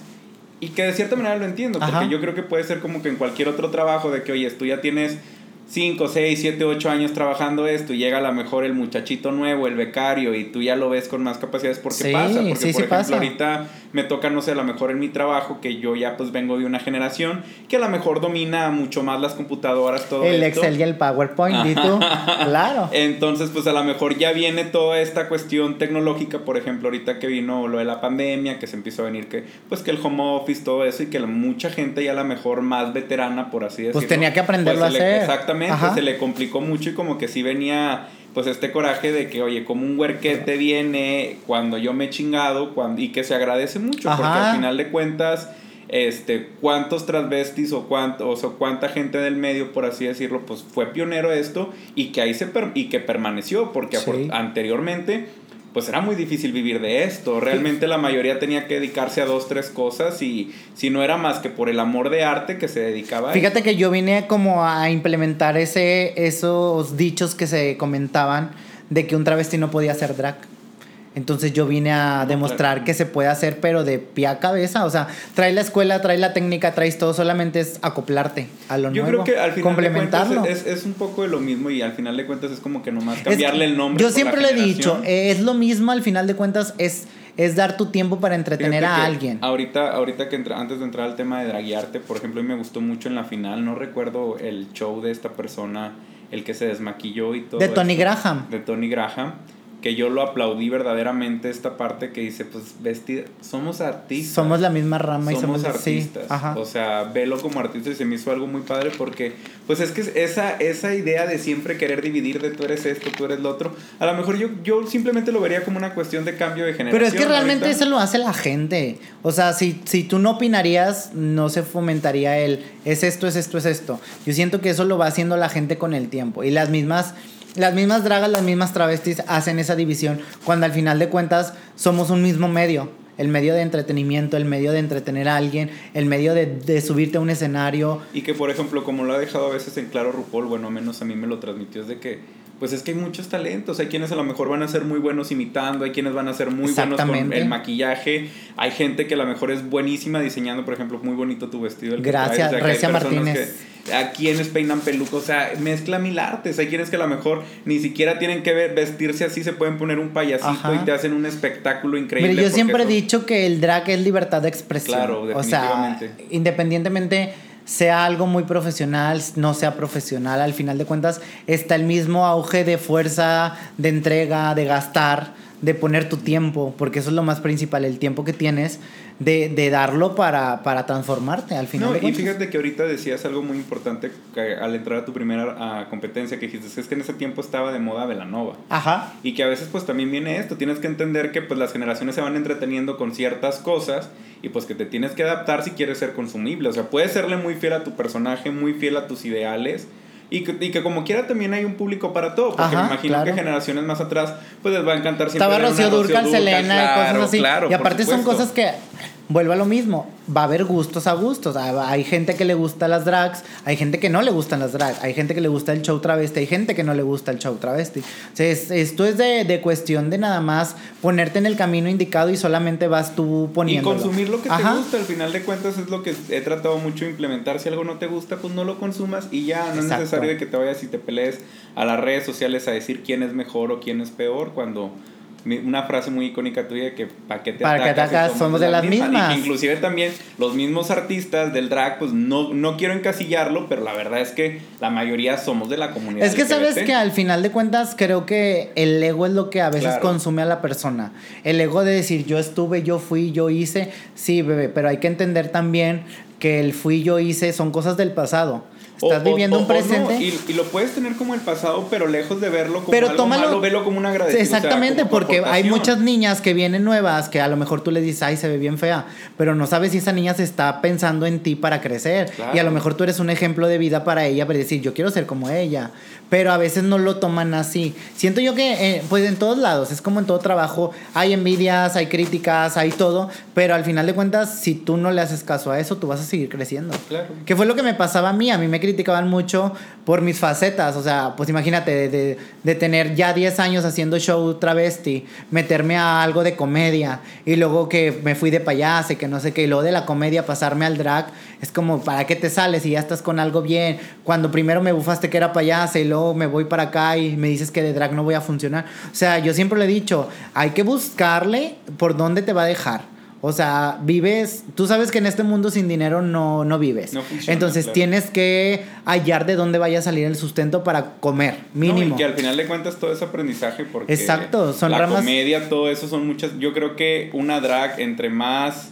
y que de cierta manera lo entiendo, porque yo creo que puede ser como que en cualquier otro trabajo de que, oye, tú ya tienes 5, 6, 7, 8 años trabajando esto y llega a lo mejor el muchachito nuevo, el becario, y tú ya lo ves con más capacidades porque pasa. Porque, por ejemplo, ahorita me toca, no sé, a lo mejor en mi trabajo, que yo ya pues vengo de una generación que a lo mejor domina mucho más las computadoras, todo El Excel y el PowerPoint, ¿y tú? claro. Entonces, pues a lo mejor ya viene toda esta cuestión tecnológica, por ejemplo, ahorita que vino lo de la pandemia, que se empezó a venir que, pues que el home office, todo eso, y que mucha gente ya a lo mejor más veterana, por así pues, decirlo. Pues tenía que aprenderlo a hacer. exactamente se le complicó mucho y como que sí venía pues este coraje de que, oye, como un huerquete viene cuando yo me he chingado cuando, y que se agradece mucho, porque al final de cuentas, este, cuántos transvestis o, cuántos, o cuánta gente del medio, por así decirlo, pues fue pionero esto y que ahí se y que permaneció, porque anteriormente pues era muy difícil vivir de esto. Realmente la mayoría tenía que dedicarse a dos, tres cosas y si no era más que por el amor de arte que se dedicaba a Fíjate que yo vine como a implementar ese, esos dichos que se comentaban de que un travesti no podía ser drag. Entonces yo vine a demostrar que se puede hacer, pero de pie a cabeza. O sea, trae la escuela, trae la técnica, traes todo, solamente es acoplarte a lo nuevo. Yo creo que al final complementarlo. es, es, un poco de lo mismo y al final de cuentas es como que nomás cambiarle el nombre. Yo siempre le he dicho, es lo mismo, al final de cuentas es es dar tu tiempo para entretener a alguien. Ahorita, ahorita que entra, antes de entrar al tema de draguearte, por ejemplo, a mí me gustó mucho en la final, no recuerdo el show de esta persona, el que se desmaquilló y todo. De Tony Graham. De Tony Graham que yo lo aplaudí verdaderamente esta parte que dice, pues vestir, somos artistas. Somos la misma rama y somos artistas. O sea, velo como artista y se me hizo algo muy padre porque, pues es que esa, esa idea de siempre querer dividir de tú eres esto, tú eres lo otro, a lo mejor yo, yo simplemente lo vería como una cuestión de cambio de generación. Pero es que realmente eso lo hace la gente. O sea, si, si tú no opinarías, no se fomentaría el, es esto, es esto, es esto. Yo siento que eso lo va haciendo la gente con el tiempo. Y las mismas las mismas dragas, las mismas travestis hacen esa división cuando al final de cuentas somos un mismo medio. El medio de entretenimiento, el medio de entretener a alguien, el medio de, de subirte a un escenario. Y que, por ejemplo, como lo ha dejado a veces en claro RuPaul, bueno, menos a mí me lo transmitió, es de que pues es que hay muchos talentos. Hay quienes a lo mejor van a ser muy buenos imitando, hay quienes van a ser muy buenos con el maquillaje, hay gente que a lo mejor es buenísima diseñando, por ejemplo, muy bonito tu vestido. Gracias, Recia Martínez. A quienes peinan pelucos, o sea, mezcla mil artes. Hay quienes que a lo mejor ni siquiera tienen que vestirse así, se pueden poner un payasito y te hacen un espectáculo increíble. Pero yo siempre he dicho que el drag es libertad de expresión. Claro, definitivamente. O sea, independientemente sea algo muy profesional, no sea profesional, al final de cuentas está el mismo auge de fuerza, de entrega, de gastar, de poner tu tiempo, porque eso es lo más principal, el tiempo que tienes de, de darlo para, para, transformarte al final. No, y fíjate que ahorita decías algo muy importante al entrar a tu primera competencia, que dijiste, es que en ese tiempo estaba de moda Velanova. Ajá. Y que a veces pues también viene esto, tienes que entender que pues las generaciones se van entreteniendo con ciertas cosas y pues que te tienes que adaptar si quieres ser consumible. O sea, puedes serle muy fiel a tu personaje, muy fiel a tus ideales y que, y que, como quiera también hay un público para todo, porque me imagino que generaciones más atrás pues les va a encantar siempre. Estaba Rocío Durcal, Selena y cosas así. y aparte son cosas que vuelvo a lo mismo, va a haber gustos a gustos. Hay gente que le gusta las drags, hay gente que no le gustan las drags, hay gente que le gusta el show travesti, hay gente que no le gusta el show travesti. esto es de, de, cuestión de nada más ponerte en el camino indicado y solamente vas tú poniendo. Y consumir lo que te gusta, al final de cuentas es lo que he tratado mucho de implementar. Si algo no te gusta, pues no lo consumas y ya, no es necesario de que te vayas y te pelees a las redes sociales a decir quién es mejor o quién es peor cuando una frase muy icónica tuya que ¿para qué te ¿Para atacas? Que atacas somos, de las mismas. Y inclusive también los mismos artistas del drag, pues no, no quiero encasillarlo, pero la verdad es que la mayoría somos de la comunidad. Es que sabes que al final de cuentas creo que el ego es lo que a veces consume a la persona. El ego de decir yo estuve, yo fui, yo hice, sí, bebé, pero hay que entender también que el fui, yo hice son cosas del pasado Estás viviendo un presente. y, lo puedes tener como el pasado, pero lejos de verlo como pero algo tómalo, malo, velo como una agradecimiento. Exactamente, porque hay muchas niñas que vienen nuevas que a lo mejor tú le dices, ay, se ve bien fea, pero no sabes si esa niña se está pensando en ti para crecer. Y a lo mejor tú eres un ejemplo de vida para ella, para decir, yo quiero ser como ella pero a veces no lo toman así. Siento yo que, eh, pues en todos lados, es como en todo trabajo, hay envidias, hay críticas, hay todo, pero al final de cuentas, si tú no le haces caso a eso, tú vas a seguir creciendo. Claro. Que fue lo que me pasaba a mí, a mí me criticaban mucho por mis facetas, o sea, pues imagínate, de, de, tener ya 10 años haciendo show travesti, meterme a algo de comedia, y luego que me fui de payaso, que no sé qué, y luego de la comedia pasarme al drag, es como, ¿para qué te sales y ya estás con algo bien? Cuando primero me bufaste que era payaso y luego me voy para acá y me dices que de drag no voy a funcionar. O sea, yo siempre le he dicho, hay que buscarle por dónde te va a dejar. O sea, vives, tú sabes que en este mundo sin dinero no, no vives. Entonces tienes que hallar de dónde vaya a salir el sustento para comer, mínimo. y que al final de cuentas todo es aprendizaje porque Exacto, son la comedia, todo eso son muchas, yo creo que una drag entre más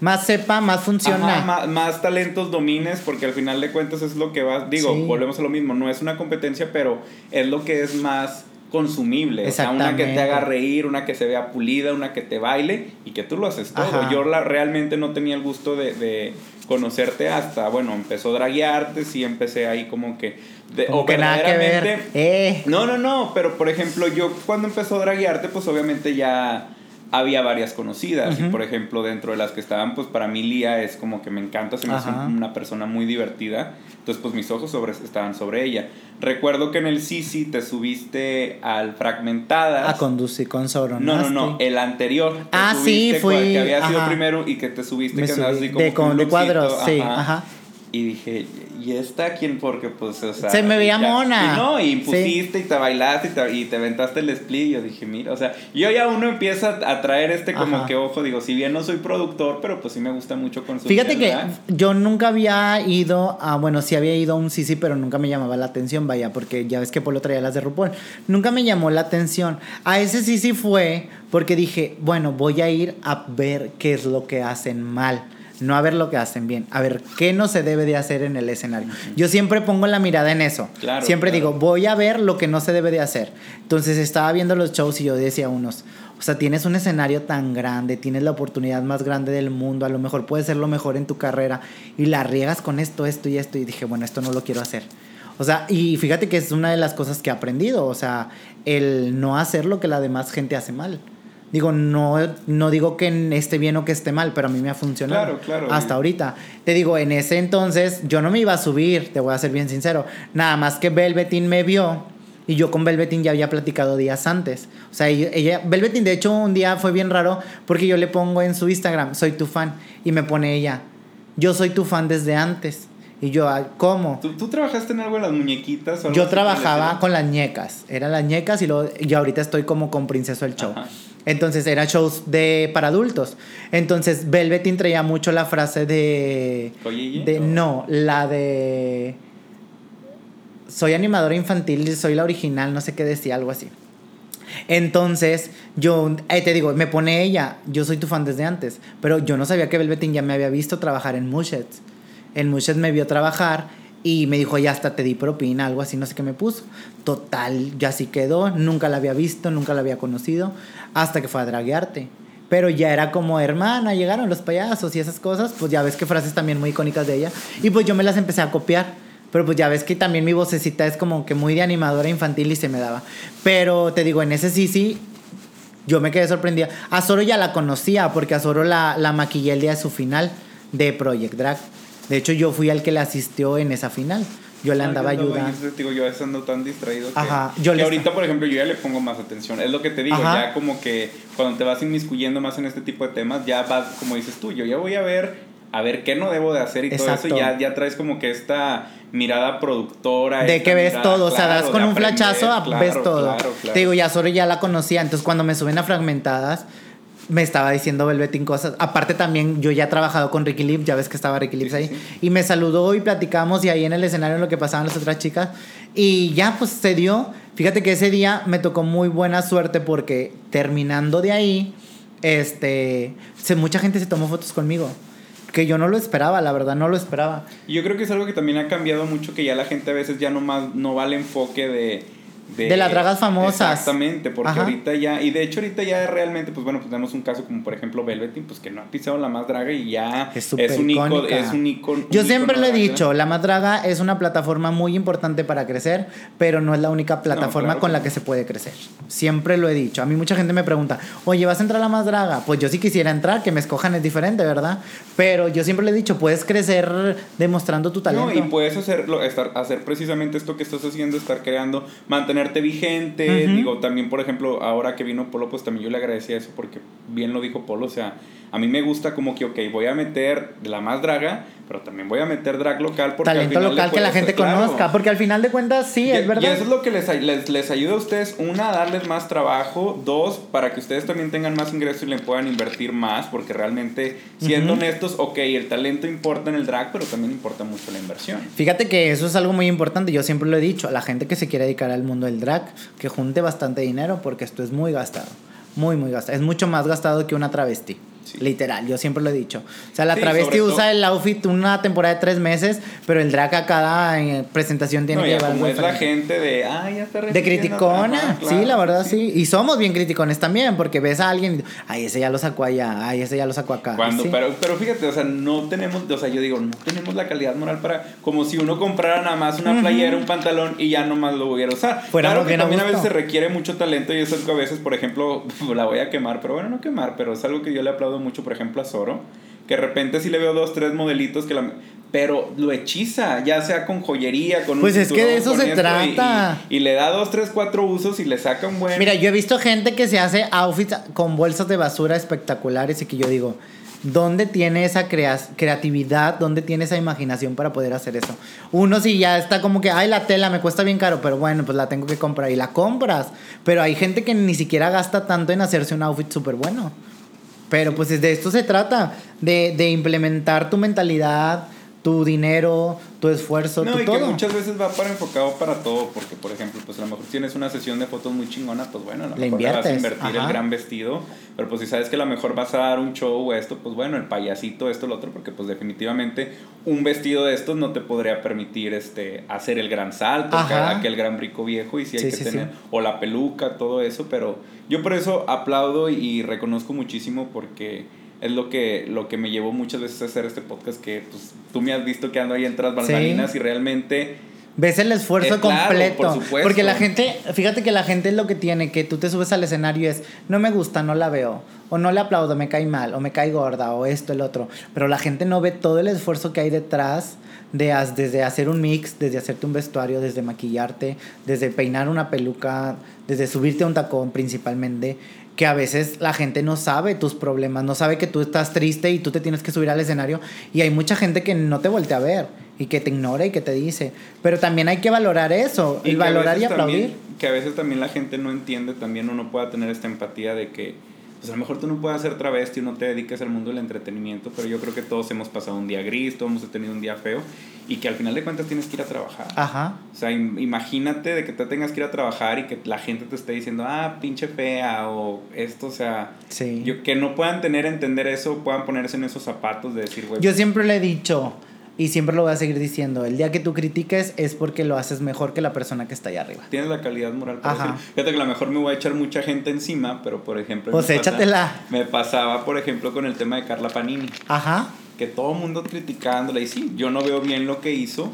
más sepa, más funciona. más, talentos domines, porque al final de cuentas es lo que va. Digo, volvemos a lo mismo, no es una competencia, pero es lo que es más consumible. O sea, una que te haga reír, una que se vea pulida, una que te baile y que tú lo haces todo. Yo la, realmente no tenía el gusto de, conocerte hasta, bueno, empezó a draguearte, sí empecé ahí como que... De, o que nada que ver. Eh. No, no, no, pero por ejemplo, yo cuando empezó a draguearte, pues obviamente ya había varias conocidas. Y por ejemplo, dentro de las que estaban, pues para mí Lía es como que me encanta, se me hace una persona muy divertida. Entonces, pues mis ojos sobre, estaban sobre ella. Recuerdo que en el Sisi te subiste al Fragmentadas. A conducir con Sauron. No, no, no, el anterior. Ah, sí, fue. Que había sido primero y que te subiste, que así como. De, con, de cuadros, sí, ajá. Y dije, ¿y esta quién? Porque, pues, o sea. Se me veía mona. Y no, y pusiste y te bailaste y te, y te aventaste el split. Y yo dije, mira, o sea, yo ya uno empieza a traer este como que ojo, digo, si bien no soy productor, pero pues sí me gusta mucho consumir. Fíjate que yo nunca había ido a, bueno, sí había ido a un Sisi, pero nunca me llamaba la atención, vaya, porque ya ves que Polo traía las de RuPaul. Nunca me llamó la atención. A ese Sisi fue porque dije, bueno, voy a ir a ver qué es lo que hacen mal no a ver lo que hacen bien, a ver qué no se debe de hacer en el escenario. Yo siempre pongo la mirada en eso. siempre digo, voy a ver lo que no se debe de hacer. Entonces estaba viendo los shows y yo decía a unos, o sea, tienes un escenario tan grande, tienes la oportunidad más grande del mundo, a lo mejor puede ser lo mejor en tu carrera y la riegas con esto, esto y esto y dije, bueno, esto no lo quiero hacer. O sea, y fíjate que es una de las cosas que he aprendido, o sea, el no hacer lo que la demás gente hace mal. Digo, no, no digo que esté bien o que esté mal, pero a mí me ha funcionado. Claro, claro. Hasta ahorita. Te digo, en ese entonces yo no me iba a subir, te voy a ser bien sincero. Nada más que Velvetin me vio y yo con Velvetin ya había platicado días antes. O sea, ella, Velvetin de hecho un día fue bien raro porque yo le pongo en su Instagram, soy tu fan, y me pone ella, yo soy tu fan desde antes. Y yo, ¿cómo? ¿Tú, trabajaste en algo de las muñequitas? yo trabajaba con las ñecas. Eran las ñecas y, luego, y ahorita estoy como con Princeso el Show. Entonces era shows de para adultos. Entonces Velvetin traía mucho la frase de de no, la de soy animadora infantil, soy la original, no sé qué decía, algo así. Entonces, yo eh, te digo, me pone ella, yo soy tu fan desde antes, pero yo no sabía que Velvetin ya me había visto trabajar en Mushets. En Mushets me vio trabajar y me dijo, ya hasta te di propina, algo así, no sé qué me puso. Total, ya así quedó, nunca la había visto, nunca la había conocido, hasta que fue a draguearte. Pero ya era como, hermana, llegaron los payasos y esas cosas, pues ya ves que frases también muy icónicas de ella. Y pues yo me las empecé a copiar. Pero pues ya ves que también mi vocecita es como que muy de animadora infantil y se me daba. Pero te digo, en ese sí, sí, yo me quedé sorprendida. A Zoro ya la conocía porque a Zoro la, la maquillé el día de su final de Project Drag. De hecho, yo fui al que le asistió en esa final. Yo le andaba ayudando. Yo, digo, yo ando tan distraído Ajá, yo que ahorita, por ejemplo, yo ya le pongo más atención. Es lo que te digo, ya como que cuando te vas inmiscuyendo más en este tipo de temas, ya vas, como dices tú, yo ya voy a ver, a ver qué no debo de hacer y todo eso. Ya, ya traes como que esta mirada productora. De que ves todo, o sea, das con un flachazo, ves todo. Te digo, ya solo ya la conocía, entonces cuando me suben a fragmentadas me estaba diciendo Velvetin cosas. Aparte también yo ya he trabajado con Ricky Lip, ya ves que estaba Ricky Lip ahí. Y me saludó y platicamos y ahí en el escenario lo que pasaban las otras chicas. Y ya pues se dio. Fíjate que ese día me tocó muy buena suerte porque terminando de ahí, este, se, mucha gente se tomó fotos conmigo. que yo no lo esperaba, la verdad, no lo esperaba. Y yo creo que es algo que también ha cambiado mucho, que ya la gente a veces ya no, más, no va al enfoque de de, las dragas famosas. Exactamente, porque ahorita ya, y de hecho ahorita ya realmente, pues bueno, pues tenemos un caso como por ejemplo Velvetin, pues que no ha pisado la más draga y ya es, un, icono, es un icono. Yo siempre lo he dicho, la más draga es una plataforma muy importante para crecer, pero no es la única plataforma con la que se puede crecer. Siempre lo he dicho. A mí mucha gente me pregunta, oye, ¿vas a entrar a la más draga? Pues yo sí quisiera entrar, que me escojan es diferente, ¿verdad? Pero yo siempre le he dicho, puedes crecer demostrando tu talento. No, y puedes hacerlo, estar, hacer precisamente esto que estás haciendo, estar creando, mantenerte vigente. Digo, también, por ejemplo, ahora que vino Polo, pues también yo le agradecía eso porque bien lo dijo Polo, o sea, a mí me gusta como que, ok, voy a meter la más draga, pero también voy a meter drag local porque Talento local que la gente conozca, porque al final de cuentas sí, es verdad. Y eso es lo que les, les, les, ayuda a ustedes, una, a darles más trabajo, dos, para que ustedes también tengan más ingresos y le puedan invertir más, porque realmente, siendo honestos, ok, el talento importa en el drag, pero también importa mucho la inversión. Fíjate que eso es algo muy importante, yo siempre lo he dicho, a la gente que se quiere dedicar al mundo del drag, que junte bastante dinero, porque esto es muy gastado, muy, muy gastado, es mucho más gastado que una travesti. Literal, yo siempre lo he dicho. O sea, la travesti usa el outfit una temporada de tres meses, pero el drag a cada eh, presentación tiene que llevar como es la gente de, ay, ya está De criticona, sí, la verdad sí. Y somos bien criticones también, porque ves a alguien y, ay, ese ya lo sacó allá, ay, ese ya lo sacó acá. Cuando, pero, pero fíjate, o sea, no tenemos, o sea, yo digo, no tenemos la calidad moral para, como si uno comprara nada más una playera, un pantalón y ya nomás lo hubiera usar. claro que también a, veces se requiere mucho talento y eso es que a veces, por ejemplo, la voy a quemar, pero bueno, no quemar, pero es algo que yo le aplaudo mucho, por ejemplo, a Zoro, que de repente sí le veo dos, tres modelitos que la... Pero lo hechiza, ya sea con joyería, con Pues es que de eso se trata. Y, le da dos, tres, cuatro usos y le saca un buen... Mira, yo he visto gente que se hace outfits con bolsas de basura espectaculares y que yo digo... ¿Dónde tiene esa creatividad? ¿Dónde tiene esa imaginación para poder hacer eso? Uno si ya está como que, ay, la tela me cuesta bien caro, pero bueno, pues la tengo que comprar y la compras. Pero hay gente que ni siquiera gasta tanto en hacerse un outfit súper bueno. Pero pues de esto se trata, de, de implementar tu mentalidad, tu dinero, tu esfuerzo, no, y que muchas veces va para enfocado para todo, porque por ejemplo, pues a lo mejor tienes una sesión de fotos muy chingona, pues bueno, a lo mejor vas a invertir el gran vestido, pero pues si sabes que a lo mejor vas a dar un show o esto, pues bueno, el payasito, esto, lo otro, porque pues definitivamente un vestido de estos no te podría permitir este hacer el gran salto, aquel gran brico viejo, y si hay que tener, o la peluca, todo eso, pero yo por eso aplaudo y reconozco muchísimo porque es lo que, lo que me llevó muchas veces a hacer este podcast, que pues, tú me has visto que ando ahí en tras bambalinas y realmente... Ves el esfuerzo eh, completo. porque la gente, fíjate que la gente es lo que tiene, que tú te subes al escenario y es, no me gusta, no la veo, o no le aplaudo, me cae mal, o me cae gorda, o esto, el otro. Pero la gente no ve todo el esfuerzo que hay detrás de, desde hacer un mix, desde hacerte un vestuario, desde maquillarte, desde peinar una peluca, desde subirte a un tacón principalmente que a veces la gente no sabe tus problemas, no sabe que tú estás triste y tú te tienes que subir al escenario y hay mucha gente que no te voltea a ver y que te ignora y que te dice, pero también hay que valorar eso, y valorar y aplaudir. que a veces también la gente no entiende, también uno pueda tener esta empatía de que pues a lo mejor tú no puedes ser travesti, no te dediques al mundo del entretenimiento, pero yo creo que todos hemos pasado un día gris, todos hemos tenido un día feo y que al final de cuentas tienes que ir a trabajar. Ajá. O sea, imagínate de que te tengas que ir a trabajar y que la gente te esté diciendo, ah, pinche fea o esto, o sea, sí. yo, que no puedan tener, entender eso, puedan ponerse en esos zapatos de decir, güey. Yo siempre le he dicho, y siempre lo voy a seguir diciendo. El día que tú critiques es porque lo haces mejor que la persona que está allá arriba. Tienes la calidad moral para Ajá. Fíjate que a lo mejor me voy a echar mucha gente encima, pero por ejemplo... Pues échatela. me pasaba, por ejemplo, con el tema de Carla Panini. Ajá. Que todo el mundo criticándola. Y sí, yo no veo bien lo que hizo.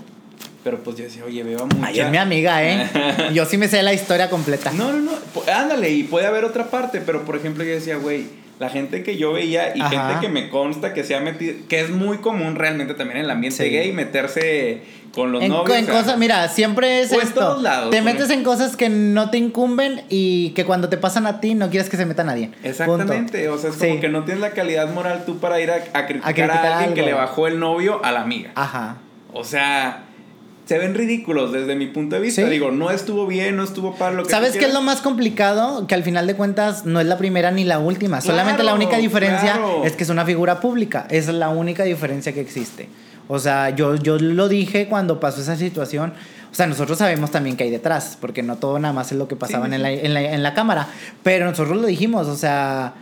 Pero pues yo decía, oye, veo mucha... Ay, es mi amiga, ¿eh? yo sí me sé la historia completa. No, no, no. Ándale, y puede haber otra parte. Pero, por ejemplo, yo decía, güey la gente que yo veía y gente que me consta que se ha metido, que es muy común realmente también en el ambiente gay meterse con los novios. En cosas, mira, siempre es esto. te metes en cosas que no te incumben y que cuando te pasan a ti no quieres que se meta nadie. Exactamente, o sea, es como que no tienes la calidad moral tú para ir a, criticar, a, alguien que le bajó el novio a la amiga. Ajá. O sea, se ven ridículos desde mi punto de vista. Digo, no estuvo bien, no estuvo para lo que ¿Sabes qué es lo más complicado? Que al final de cuentas no es la primera ni la última. Solamente la única diferencia es que es una figura pública. Esa es la única diferencia que existe. O sea, yo, yo lo dije cuando pasó esa situación. O sea, nosotros sabemos también que hay detrás, porque no todo nada más es lo que pasaba En, la, en, la, en la cámara. Pero nosotros lo dijimos, o sea,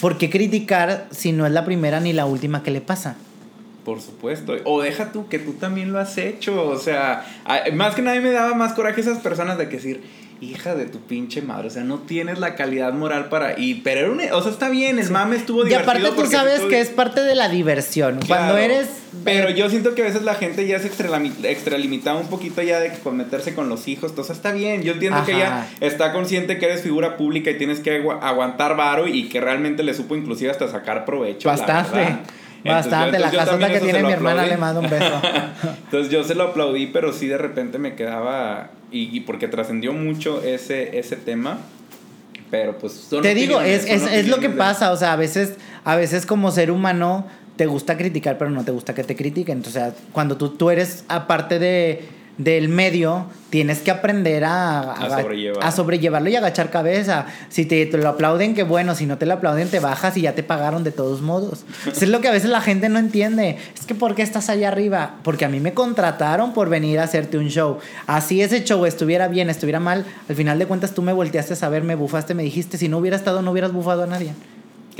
¿por qué criticar si no es la primera ni la última que le pasa? Por supuesto. O deja tú que tú también lo has hecho. O sea, más que nadie me daba más coraje esas personas de que decir, hija de tu pinche madre, o sea, no tienes la calidad moral para y pero era un, o sea, está bien, el mame estuvo divertido. Y aparte tú sabes que es parte de la diversión. Cuando eres pero yo siento que a veces la gente ya es extralimitada un poquito ya de con meterse con los hijos, entonces está bien. Yo entiendo que ella está consciente que eres figura pública y tienes que aguantar varo y que realmente le supo inclusive hasta sacar provecho. Bastante. Bastante, la casota que tiene mi hermana le mando un beso. entonces yo se lo aplaudí, pero sí de repente me quedaba, y, porque trascendió mucho ese, ese tema, pero pues... Te digo, es, es, es lo que pasa, o sea, a veces, a veces como ser humano te gusta criticar, pero no te gusta que te critiquen. Entonces, cuando tú, tú eres, aparte de del medio, tienes que aprender a, a, sobrellevarlo y agachar cabeza. Si te, lo aplauden, qué bueno. Si no te lo aplauden, te bajas y ya te pagaron de todos modos. Eso es lo que a veces la gente no entiende. Es que ¿por qué estás allá arriba? Porque a mí me contrataron por venir a hacerte un show. Así ese show estuviera bien, estuviera mal, al final de cuentas tú me volteaste a saber, me bufaste, me dijiste, si no hubiera estado, no hubieras bufado a nadie.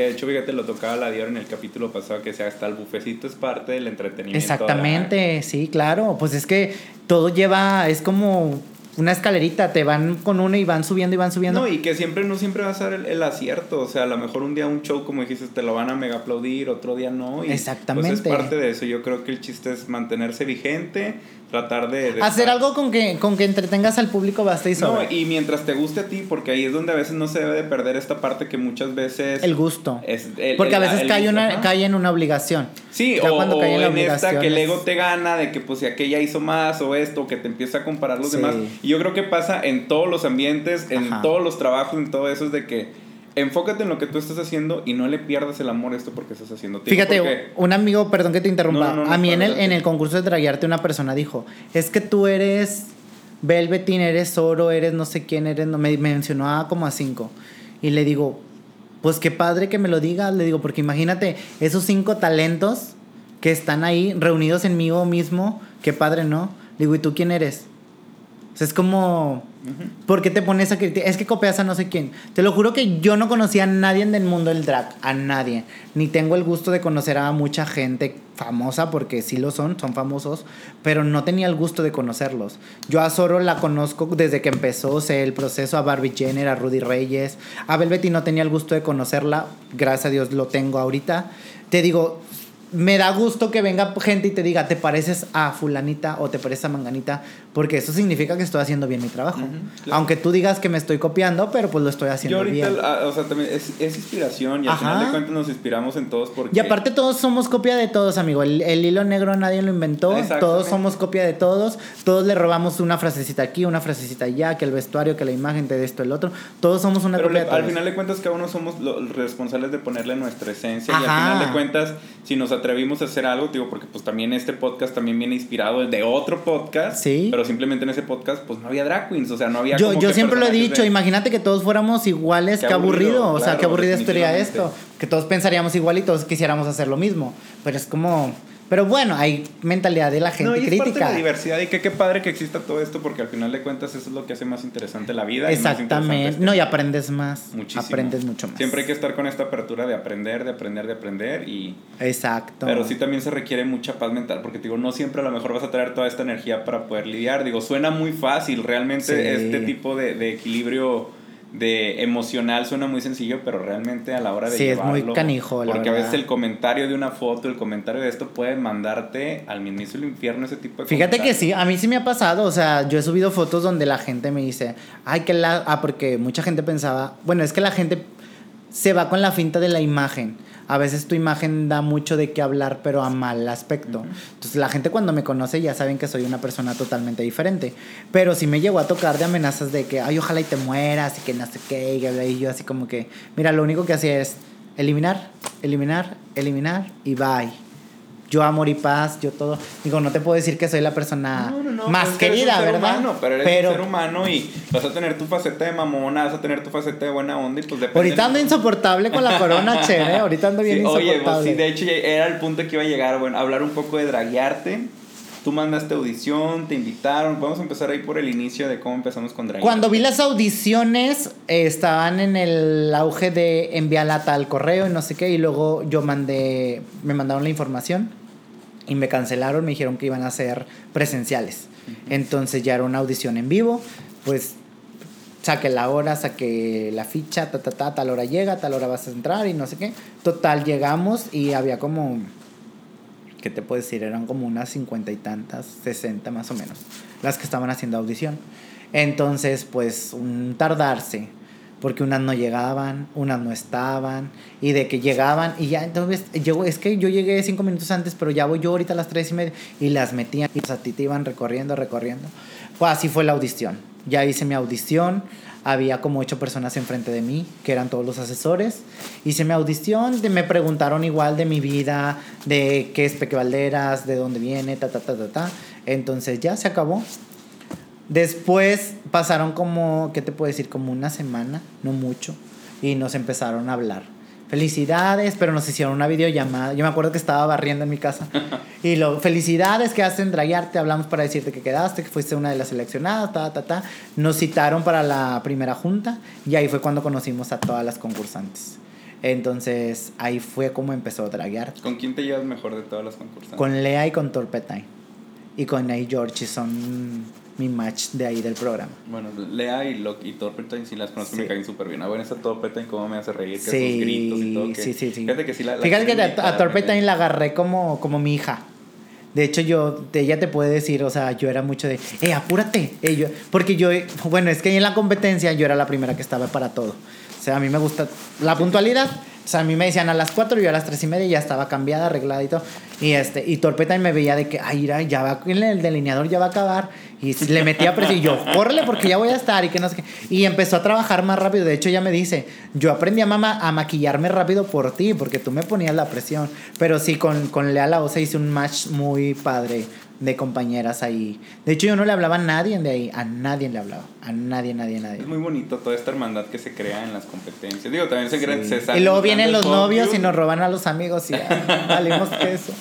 Que de hecho, fíjate, lo tocaba la Dior en el capítulo pasado, que sea hasta el bufecito es parte del entretenimiento. Exactamente, sí, claro. Pues es que todo lleva, es como una escalerita, te van con uno y van subiendo y van subiendo. No, y que siempre no siempre va a ser el, acierto, o sea, a lo mejor un día un show, como dijiste, te lo van a mega aplaudir, otro día no. Y Exactamente. Pues es parte de eso, yo creo que el chiste es mantenerse vigente, tratar de... Hacer algo con que, con que entretengas al público basta y No, y mientras te guste a ti, porque ahí es donde a veces no se debe de perder esta parte que muchas veces... El gusto. Es porque a veces cae, una, cae en una obligación. Sí, o, cuando cae en, la esta que el ego te gana de que pues si aquella hizo más o esto, que te empieza a comparar los demás. Y yo creo que pasa en todos los ambientes, en todos los trabajos, en todo eso, es de que enfócate en lo que tú estás haciendo y no le pierdas el amor a esto porque estás haciendo. Fíjate, un amigo, perdón que te interrumpa, a mí en el, en el concurso de draguearte una persona dijo, es que tú eres Velvetín, eres oro, eres no sé quién, eres, no, me mencionó a como a cinco. Y le digo, pues qué padre que me lo digas, le digo, porque imagínate, esos cinco talentos que están ahí reunidos en mí mismo, qué padre, ¿no? Le digo, ¿y tú quién eres? O sea, es como ¿Por qué te pones a criticar? Es que copias a no sé quién. Te lo juro que yo no conocía a nadie del mundo del drag, a nadie. Ni tengo el gusto de conocer a mucha gente famosa, porque sí lo son, son famosos, pero no tenía el gusto de conocerlos. Yo a Zoro la conozco desde que empezó, sé el proceso, a Barbie Jenner, a Rudy Reyes, a Velvety no tenía el gusto de conocerla, gracias a Dios lo tengo ahorita. Te digo, me da gusto que venga gente y te diga, te pareces a fulanita o te pareces a manganita, porque eso significa que estoy haciendo bien mi trabajo. Aunque tú digas que me estoy copiando, pero pues lo estoy haciendo bien. Yo ahorita, o sea, también es, inspiración y al final de cuentas nos inspiramos en todos porque... Y aparte todos somos copia de todos, amigo. El, hilo negro nadie lo inventó, todos somos copia de todos, todos le robamos una frasecita aquí, una frasecita allá, que el vestuario, que la imagen, de esto, el otro. Todos somos una copia de todos. Al final de cuentas cada uno somos los responsables de ponerle nuestra esencia y al final de cuentas si nos atrevimos a hacer algo, digo, porque pues también este podcast también viene inspirado de otro podcast, sí. pero simplemente en ese podcast pues no había drag queens, o sea, no había... Yo, yo siempre lo he dicho, imagínate que todos fuéramos iguales, qué, aburrido, o sea, qué aburrida historia esto, que todos pensaríamos igual y todos quisiéramos hacer lo mismo, pero es como pero bueno, hay mentalidad de la gente no, y crítica. Es parte de la diversidad y que qué padre que exista todo esto porque al final de cuentas eso es lo que hace más interesante la vida. Exactamente. Este no, y aprendes más. Muchísimo. Aprendes mucho más. Siempre hay que estar con esta apertura de aprender, de aprender, de aprender y... Exacto. Pero sí también se requiere mucha paz mental porque digo, no siempre a lo mejor vas a traer toda esta energía para poder lidiar. Digo, suena muy fácil, realmente este tipo de, de equilibrio de emocional suena muy sencillo, pero realmente a la hora de sí, es muy canijo, Porque a veces el comentario de una foto, el comentario de esto puede mandarte al mismo infierno ese tipo de Fíjate que sí, a mí sí me ha pasado, o sea, yo he subido fotos donde la gente me dice, "Ay, que la ah, porque mucha gente pensaba, bueno, es que la gente se va con la finta de la imagen a veces tu imagen da mucho de qué hablar, pero a mal aspecto. Entonces la gente cuando me conoce ya saben que soy una persona totalmente diferente. Pero si me llegó a tocar de amenazas de que, ay, ojalá y te mueras y que no sé qué, y yo así como que, mira, lo único que hacía es eliminar, eliminar, eliminar y bye yo amor y paz, yo todo. Digo, no te puedo decir que soy la persona más querida, ¿verdad? Humano, pero eres un ser humano y vas a tener tu faceta de mamona, vas a tener tu faceta de buena onda y pues depende. Ahorita ando insoportable con la corona, che, ¿eh? Ahorita ando bien insoportable. Oye, pues sí, de hecho era el punto que iba a llegar, bueno, hablar un poco de draguearte. Tú mandaste audición, te invitaron. Vamos a empezar ahí por el inicio de cómo empezamos con Drag. Cuando vi las audiciones, eh, estaban en el auge de enviarla tal correo y no sé qué. Y luego yo mandé, me mandaron la información y me cancelaron, me dijeron que iban a ser presenciales. Entonces ya era una audición en vivo, pues saqué la hora, saqué la ficha, ta, ta, ta, tal hora llega, tal hora vas a entrar y no sé qué. Total, llegamos y había como, ¿qué te puedo decir? Eran como unas cincuenta y tantas, sesenta más o menos, las que estaban haciendo audición. Entonces, pues, un tardarse, porque unas no llegaban, unas no estaban, y de que llegaban, y ya, entonces, yo, es que yo llegué cinco minutos antes, pero ya voy yo ahorita a las tres y media, y las metían, y pues a ti te iban recorriendo, recorriendo. Pues así fue la audición. Ya hice mi audición, había como ocho personas enfrente de mí, que eran todos los asesores. Hice mi audición, me preguntaron igual de mi vida, de qué es Peque Valderas, de dónde viene, ta, ta, ta, ta, ta. Entonces ya se acabó. Después pasaron como, ¿qué te puedo decir? Como una semana, no mucho, y nos empezaron a hablar. Felicidades, pero nos hicieron una videollamada. Yo me acuerdo que estaba barriendo en mi casa. Y lo, felicidades que hacen dragarte, hablamos para decirte que quedaste, que fuiste una de las seleccionadas, ta, ta, ta. Nos citaron para la primera junta y ahí fue cuando conocimos a todas las concursantes. Entonces ahí fue como empezó a draguear. ¿Con quién te llevas mejor de todas las concursantes? Con Lea y con Torpetay. Y con Ney George son mi match de ahí del programa. Bueno, Lea y, Lo y Torpetine sí las conozco, me caen súper bien. Ah, bueno, esa Torpetine cómo me hace reír, que sí, sus gritos y todo. Que, sí, sí, sí. Fíjate que sí la, Fíjate que a, a Torpetine la agarré como, como mi hija. De hecho, yo, ella te puede decir, o sea, yo era mucho de, eh, apúrate. Eh, porque yo, bueno, es que en la competencia yo era la primera que estaba para todo. O sea, a mí me gusta la puntualidad. O sea, a mí me decían a las 4 y yo a las 3 y media ya estaba cambiada, arreglada y todo. Y, este, y Torpeta me veía de que, ay, ya va, el delineador ya va a acabar. Y le metía presión y yo, córrele porque ya voy a estar y que no sé qué. Y empezó a trabajar más rápido. De hecho, ella me dice, yo aprendí a mamá a maquillarme rápido por ti porque tú me ponías la presión. Pero sí, con, con Lea La Osa hice un match muy padre de compañeras ahí. De hecho, yo no le hablaba a nadie de ahí, a nadie le hablaba, a nadie, nadie, nadie. Es muy bonito toda esta hermandad que se crea en las competencias. Digo, también se crean Y luego vienen los novios y nos roban a los amigos y salimos que eso.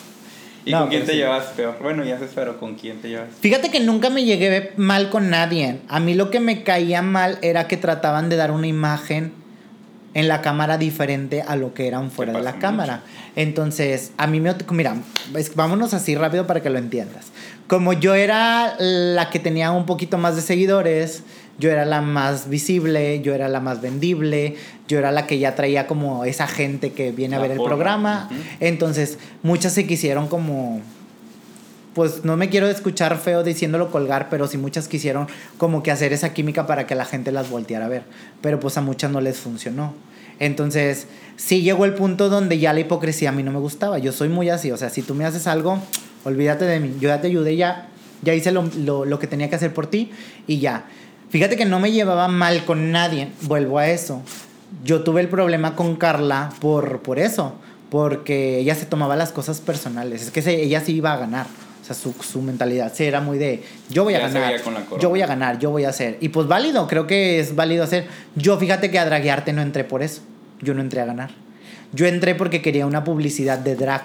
¿Y con quién te llevas peor? Bueno, ya se espero, ¿con quién te llevas? Fíjate que nunca me llegué mal con nadie. A mí lo que me caía mal era que trataban de dar una imagen en la cámara diferente a lo que eran fuera de la cámara. Entonces, a mí me... Mira, vámonos así rápido para que lo entiendas. Como yo era la que tenía un poquito más de seguidores, yo era la más visible, yo era la más vendible, yo era la que ya traía como esa gente que viene a ver el programa. Entonces, muchas se quisieron como pues no me quiero escuchar feo diciéndolo colgar, pero sí muchas quisieron como que hacer esa química para que la gente las volteara a ver, pero pues a muchas no les funcionó. Entonces, sí llegó el punto donde ya la hipocresía a mí no me gustaba. Yo soy muy así, o sea, si tú me haces algo, olvídate de mí. Yo ya te ayudé, ya, ya hice lo, lo que tenía que hacer por ti y ya. Fíjate que no me llevaba mal con nadie, vuelvo a eso. Yo tuve el problema con Carla por, por eso, porque ella se tomaba las cosas personales. Es que ella sí iba a ganar su, su mentalidad sí, era muy de yo voy a ganar, yo voy a ganar, yo voy a hacer. Y pues válido, creo que es válido hacer. Yo fíjate que a draguearte no entré por eso. Yo no entré a ganar. Yo entré porque quería una publicidad de drag.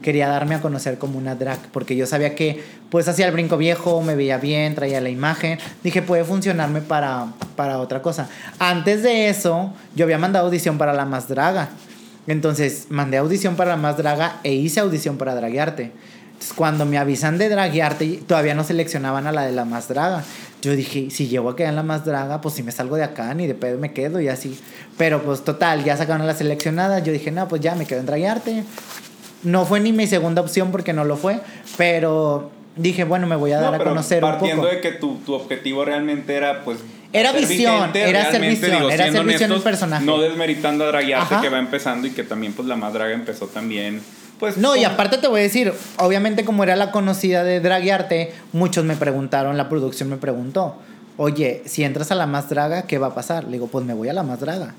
Quería darme a conocer como una drag, porque yo sabía que pues hacía el brinco viejo, me veía bien, traía la imagen. Dije, puede funcionarme para, para otra cosa. Antes de eso, yo había mandado audición para la más draga. Entonces, mandé audición para la más draga e hice audición para draguearte cuando me avisan de draguearte, todavía no seleccionaban a la de la más draga. Yo dije, si llego a quedar en la más draga, pues si me salgo de acá, ni de pedo me quedo y así. Pero pues total, ya sacaron a la seleccionada. Yo dije, no, pues ya me quedo en draguearte. No fue ni mi segunda opción porque no lo fue, pero dije, bueno, me voy a dar a conocer un poco. de que tu, tu objetivo realmente era, pues, era visión, era ser visión, era ser visión del personaje. No desmeritando a Draguearte que va empezando y que también pues la más draga empezó también pues, no, y aparte te voy a decir, obviamente como era la conocida de Draguearte, muchos me preguntaron, la producción me preguntó, oye, si entras a la más draga, ¿qué va a pasar? Le digo, pues me voy a la más draga.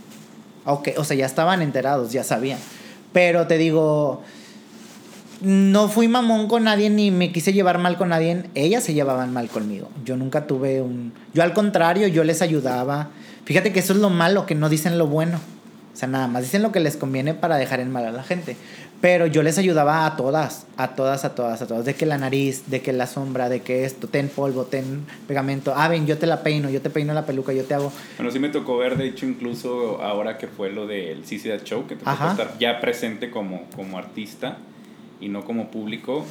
O sea, ya estaban enterados, ya sabían. Pero te digo, no fui mamón con nadie ni me quise llevar mal con nadie. Ellas se llevaban mal conmigo. Yo nunca tuve un... Yo al contrario, yo les ayudaba. Fíjate que eso es lo malo, que no dicen lo bueno. O sea, nada más dicen lo que les conviene para dejar en mal a la gente. Pero yo les ayudaba a todas, a todas, a todas, a todas. De que la nariz, de que la sombra, de que esto, ten polvo, ten pegamento. Ah, ven, yo te la peino, yo te peino la peluca, yo te hago. Bueno, sí me tocó ver, de hecho, incluso ahora que fue lo del CC Show, que te tocó estar ya presente como, como artista y no como público.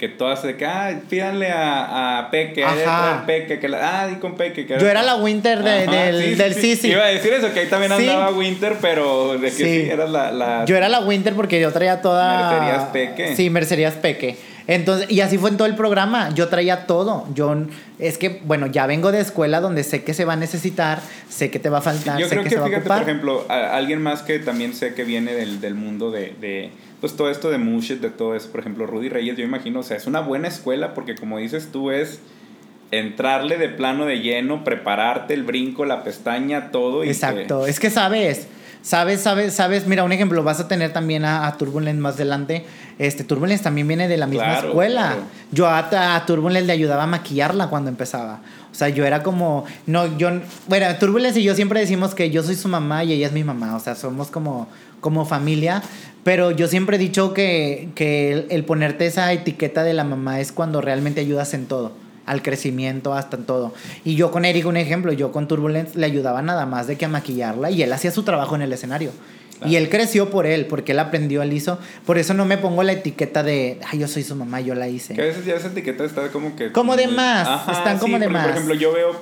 Que todas de que, ah, pídanle a, a Peque, a Peque, que la, ah, y con Peque. Que Yo era la Winter de, del, del sí, sí, Iba a decir eso, que ahí también andaba Winter, pero de que sí, eras la, la, Yo era la Winter porque yo traía toda... Mercerías Peque. Sí, Mercerías Peque. Entonces, y así fue en todo el programa. Yo traía todo. Yo es que, bueno, ya vengo de escuela donde sé que se va a necesitar, sé que te va a faltar, yo sé creo que, se va a ocupar. por ejemplo, alguien más que también sé que viene del, del mundo de, de, pues todo esto de Mushit, de todo eso, por ejemplo, Rudy Reyes, yo imagino, o sea, es una buena escuela porque como dices tú es entrarle de plano de lleno, prepararte el brinco, la pestaña, todo. Y Exacto, es que sabes Sabes, sabes, sabes, mira, un ejemplo, vas a tener también a, a Turbulence más adelante. Este, Turbulence también viene de la misma escuela. Yo a, a, Turbulence le ayudaba a maquillarla cuando empezaba. O sea, yo era como, no, yo, bueno, Turbulence y yo siempre decimos que yo soy su mamá y ella es mi mamá. O sea, somos como, como familia. Pero yo siempre he dicho que, que el ponerte esa etiqueta de la mamá es cuando realmente ayudas en todo al crecimiento, hasta en todo. Y yo con Eric, un ejemplo, yo con Turbulence le ayudaba nada más de que a maquillarla y él hacía su trabajo en el escenario. Y él creció por él, porque él aprendió, él hizo. Por eso no me pongo la etiqueta de, ay, yo soy su mamá, yo la hice. Que a veces ya esa etiqueta está como que... Como de más, están como de más. Por ejemplo, yo veo,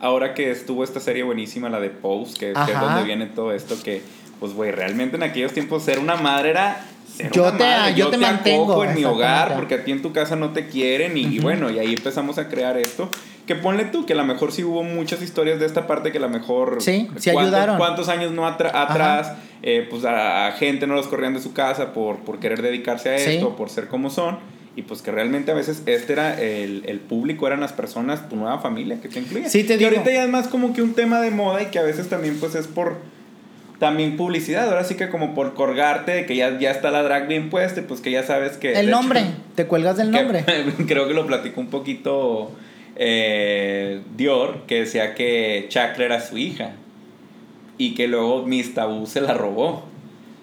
ahora que estuvo esta serie buenísima, la de Pose, que, que es donde viene todo esto, que, pues, güey, realmente en aquellos tiempos ser una madre era yo te, yo, te, mantengo en mi hogar porque a ti en tu casa no te quieren y, bueno, y ahí empezamos a crear esto. Que ponle tú, que a lo mejor sí hubo muchas historias de esta parte que a lo mejor... Sí, sí ayudaron. ¿Cuántos años no atrás, eh, pues a, gente no los corrían de su casa por, por querer dedicarse a esto, por ser como son? Y pues que realmente a veces este era el, el, público, eran las personas, tu nueva familia que te incluía. Sí, te y ahorita ya es más como que un tema de moda y que a veces también pues es por también publicidad. Ahora sí que como por colgarte de que ya, ya está la drag bien puesta, pues que ya sabes que... El nombre, te cuelgas del nombre. creo que lo platicó un poquito eh, Dior, que decía que Chakra era su hija y que luego Miss Tabú se la robó.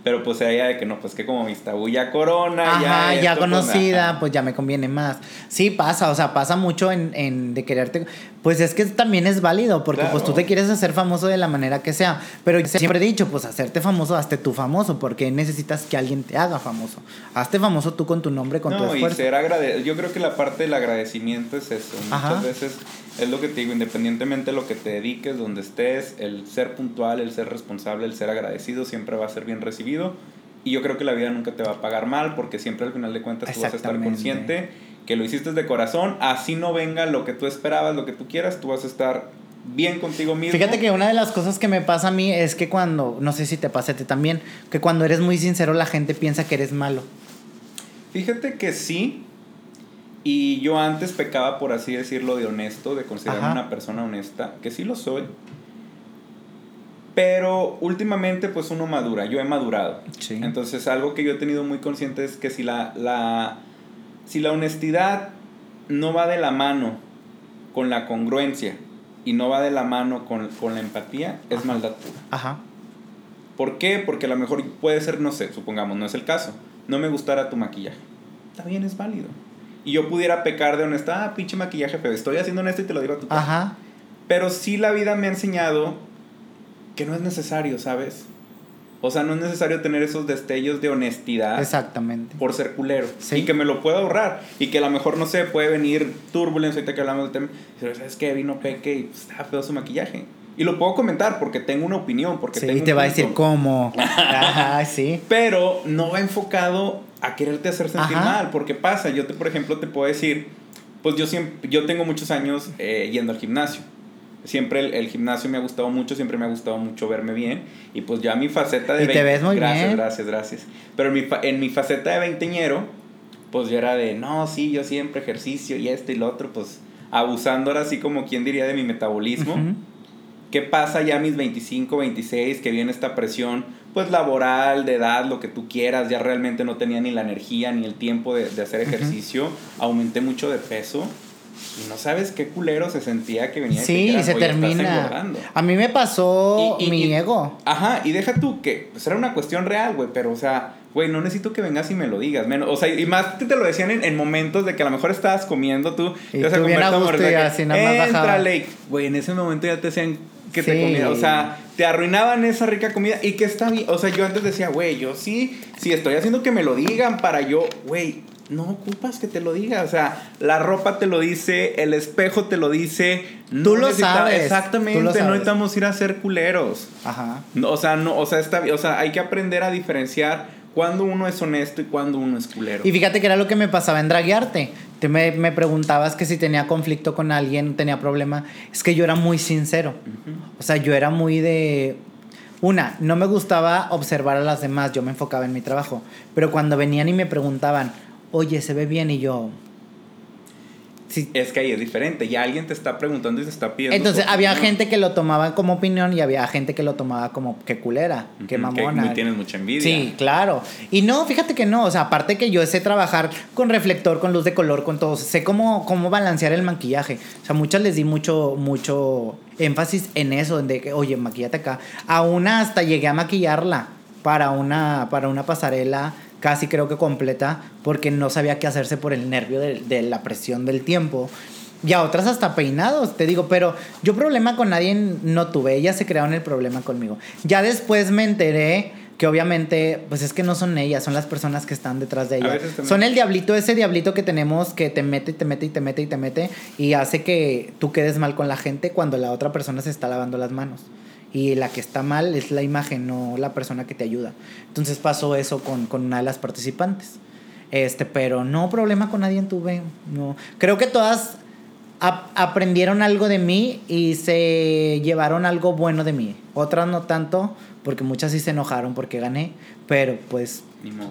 Pero pues ella de que no, pues que como mis tabú ya corona, ya. ya pues, conocida, pues, ya me conviene más. Sí, pasa, o sea, pasa mucho en, en de quererte. Pues es que también es válido, porque pues tú te quieres hacer famoso de la manera que sea. Pero siempre he dicho, pues hacerte famoso, hazte tú famoso, porque necesitas que alguien te haga famoso. Hazte famoso tú con tu nombre, con tu esfuerzo. Y ser agrade Yo creo que la parte del agradecimiento es eso. Muchas veces es lo que te digo, independientemente de lo que te dediques, donde estés, el ser puntual, el ser responsable, el ser agradecido siempre va a ser bien recibido. Y yo creo que la vida nunca te va a pagar mal porque siempre al final de cuentas tú vas a estar consciente que lo hiciste de corazón, así no venga lo que tú esperabas, lo que tú quieras, tú vas a estar bien contigo mismo. Fíjate que una de las cosas que me pasa a mí es que cuando, no sé si te pasa a ti también, que cuando eres muy sincero la gente piensa que eres malo. Fíjate que sí, y yo antes pecaba, por así decirlo, de honesto, de considerarme una persona honesta, que sí lo soy. Pero últimamente pues uno madura, yo he madurado. Entonces algo que yo he tenido muy consciente es que si la, la, si la honestidad no va de la mano con la congruencia y no va de la mano con, la empatía, es maldad pura. Ajá. ¿Por qué? Porque a lo mejor puede ser, no sé, supongamos, no es el caso. No me gustara tu maquillaje. También es válido y yo pudiera pecar de honesta, ah, pinche maquillaje pero estoy haciendo honesto y te lo digo a tu cara. Ajá. Pero sí la vida me ha enseñado que no es necesario, ¿sabes? O sea, no es necesario tener esos destellos de honestidad. Exactamente. Por ser culero. Sí. Y que me lo puedo ahorrar. Y que a lo mejor, no sé, puede venir Turbulence, ahorita que hablamos del tema. Pero, ¿sabes qué? Vino Peque y pues, está feo su maquillaje. Y lo puedo comentar porque tengo una opinión. Porque sí, te va a decir cómo. Ajá, sí. Pero no va enfocado a quererte hacer sentir mal, porque pasa, yo te, por ejemplo, te puedo decir, pues yo siempre, yo tengo muchos años eh, yendo al gimnasio. Siempre el, gimnasio me ha gustado mucho, siempre me ha gustado mucho verme bien. Y pues ya mi faceta de... Y te ves muy gracias, bien. Gracias, gracias, Pero en mi, en mi faceta de veinteñero, pues yo era de, no, sí, yo siempre ejercicio y esto y lo otro, pues abusando ahora así como quien diría de mi metabolismo. ¿Qué pasa ya a mis 25, 26, que viene esta presión? pues laboral, de edad, lo que tú quieras, ya realmente no tenía ni la energía ni el tiempo de, hacer ejercicio, aumenté mucho de peso. Y no sabes qué culero se sentía que venía Sí, y se termina. A mí me pasó mi ego. Ajá, y deja tú que pues, era una cuestión real, güey, pero o sea, güey, no necesito que vengas y me lo digas. Menos, o sea, y más que te lo decían en, momentos de que a lo mejor estabas comiendo tú. Y tú bien a gusto y así nada más Güey, en ese momento ya te decían que te comía. O sea, te arruinaban esa rica comida y que está bien. O sea, yo antes decía, güey, yo sí, sí estoy haciendo que me lo digan para yo, güey, no ocupas que te lo diga. O sea, la ropa te lo dice, el espejo te lo dice. Tú lo sabes. Exactamente, no necesitamos ir a ser culeros. Ajá. o sea, no, o sea, está, o sea, hay que aprender a diferenciar cuando uno es honesto y cuando uno es culero. Y fíjate que era lo que me pasaba en draguearte. Te me, me preguntabas que si tenía conflicto con alguien, tenía problema. Es que yo era muy sincero. O sea, yo era muy de una, no me gustaba observar a las demás, yo me enfocaba en mi trabajo. Pero cuando venían y me preguntaban, oye, se ve bien, y yo. Sí. Es que ahí es diferente, ya alguien te está preguntando y te está pidiendo. Entonces había gente que lo tomaba como opinión y había gente que lo tomaba como que culera, que mamona. Que tienes mucha envidia. Sí, claro. Y no, fíjate que no, o sea, aparte que yo sé trabajar con reflector, con luz de color, con todo, sé cómo, cómo balancear el maquillaje. O sea, muchas les di mucho, mucho énfasis en eso, de que, oye, maquillate acá. A una hasta llegué a maquillarla para una, para una pasarela casi creo que completa, porque no sabía qué hacerse por el nervio de, la presión del tiempo. Y a otras hasta peinados, te digo, pero yo problema con nadie no tuve, ellas se crearon el problema conmigo. Ya después me enteré que obviamente, pues es que no son ellas, son las personas que están detrás de ellas. Son el diablito, ese diablito que tenemos que te mete y te mete y te mete y te mete y hace que tú quedes mal con la gente cuando la otra persona se está lavando las manos. Y la que está mal es la imagen, no la persona que te ayuda. Entonces pasó eso con, una de las participantes. Este, pero no problema con nadie tuve. No. Creo que todas aprendieron algo de mí y se llevaron algo bueno de mí. Otras no tanto, porque muchas sí se enojaron porque gané, pero pues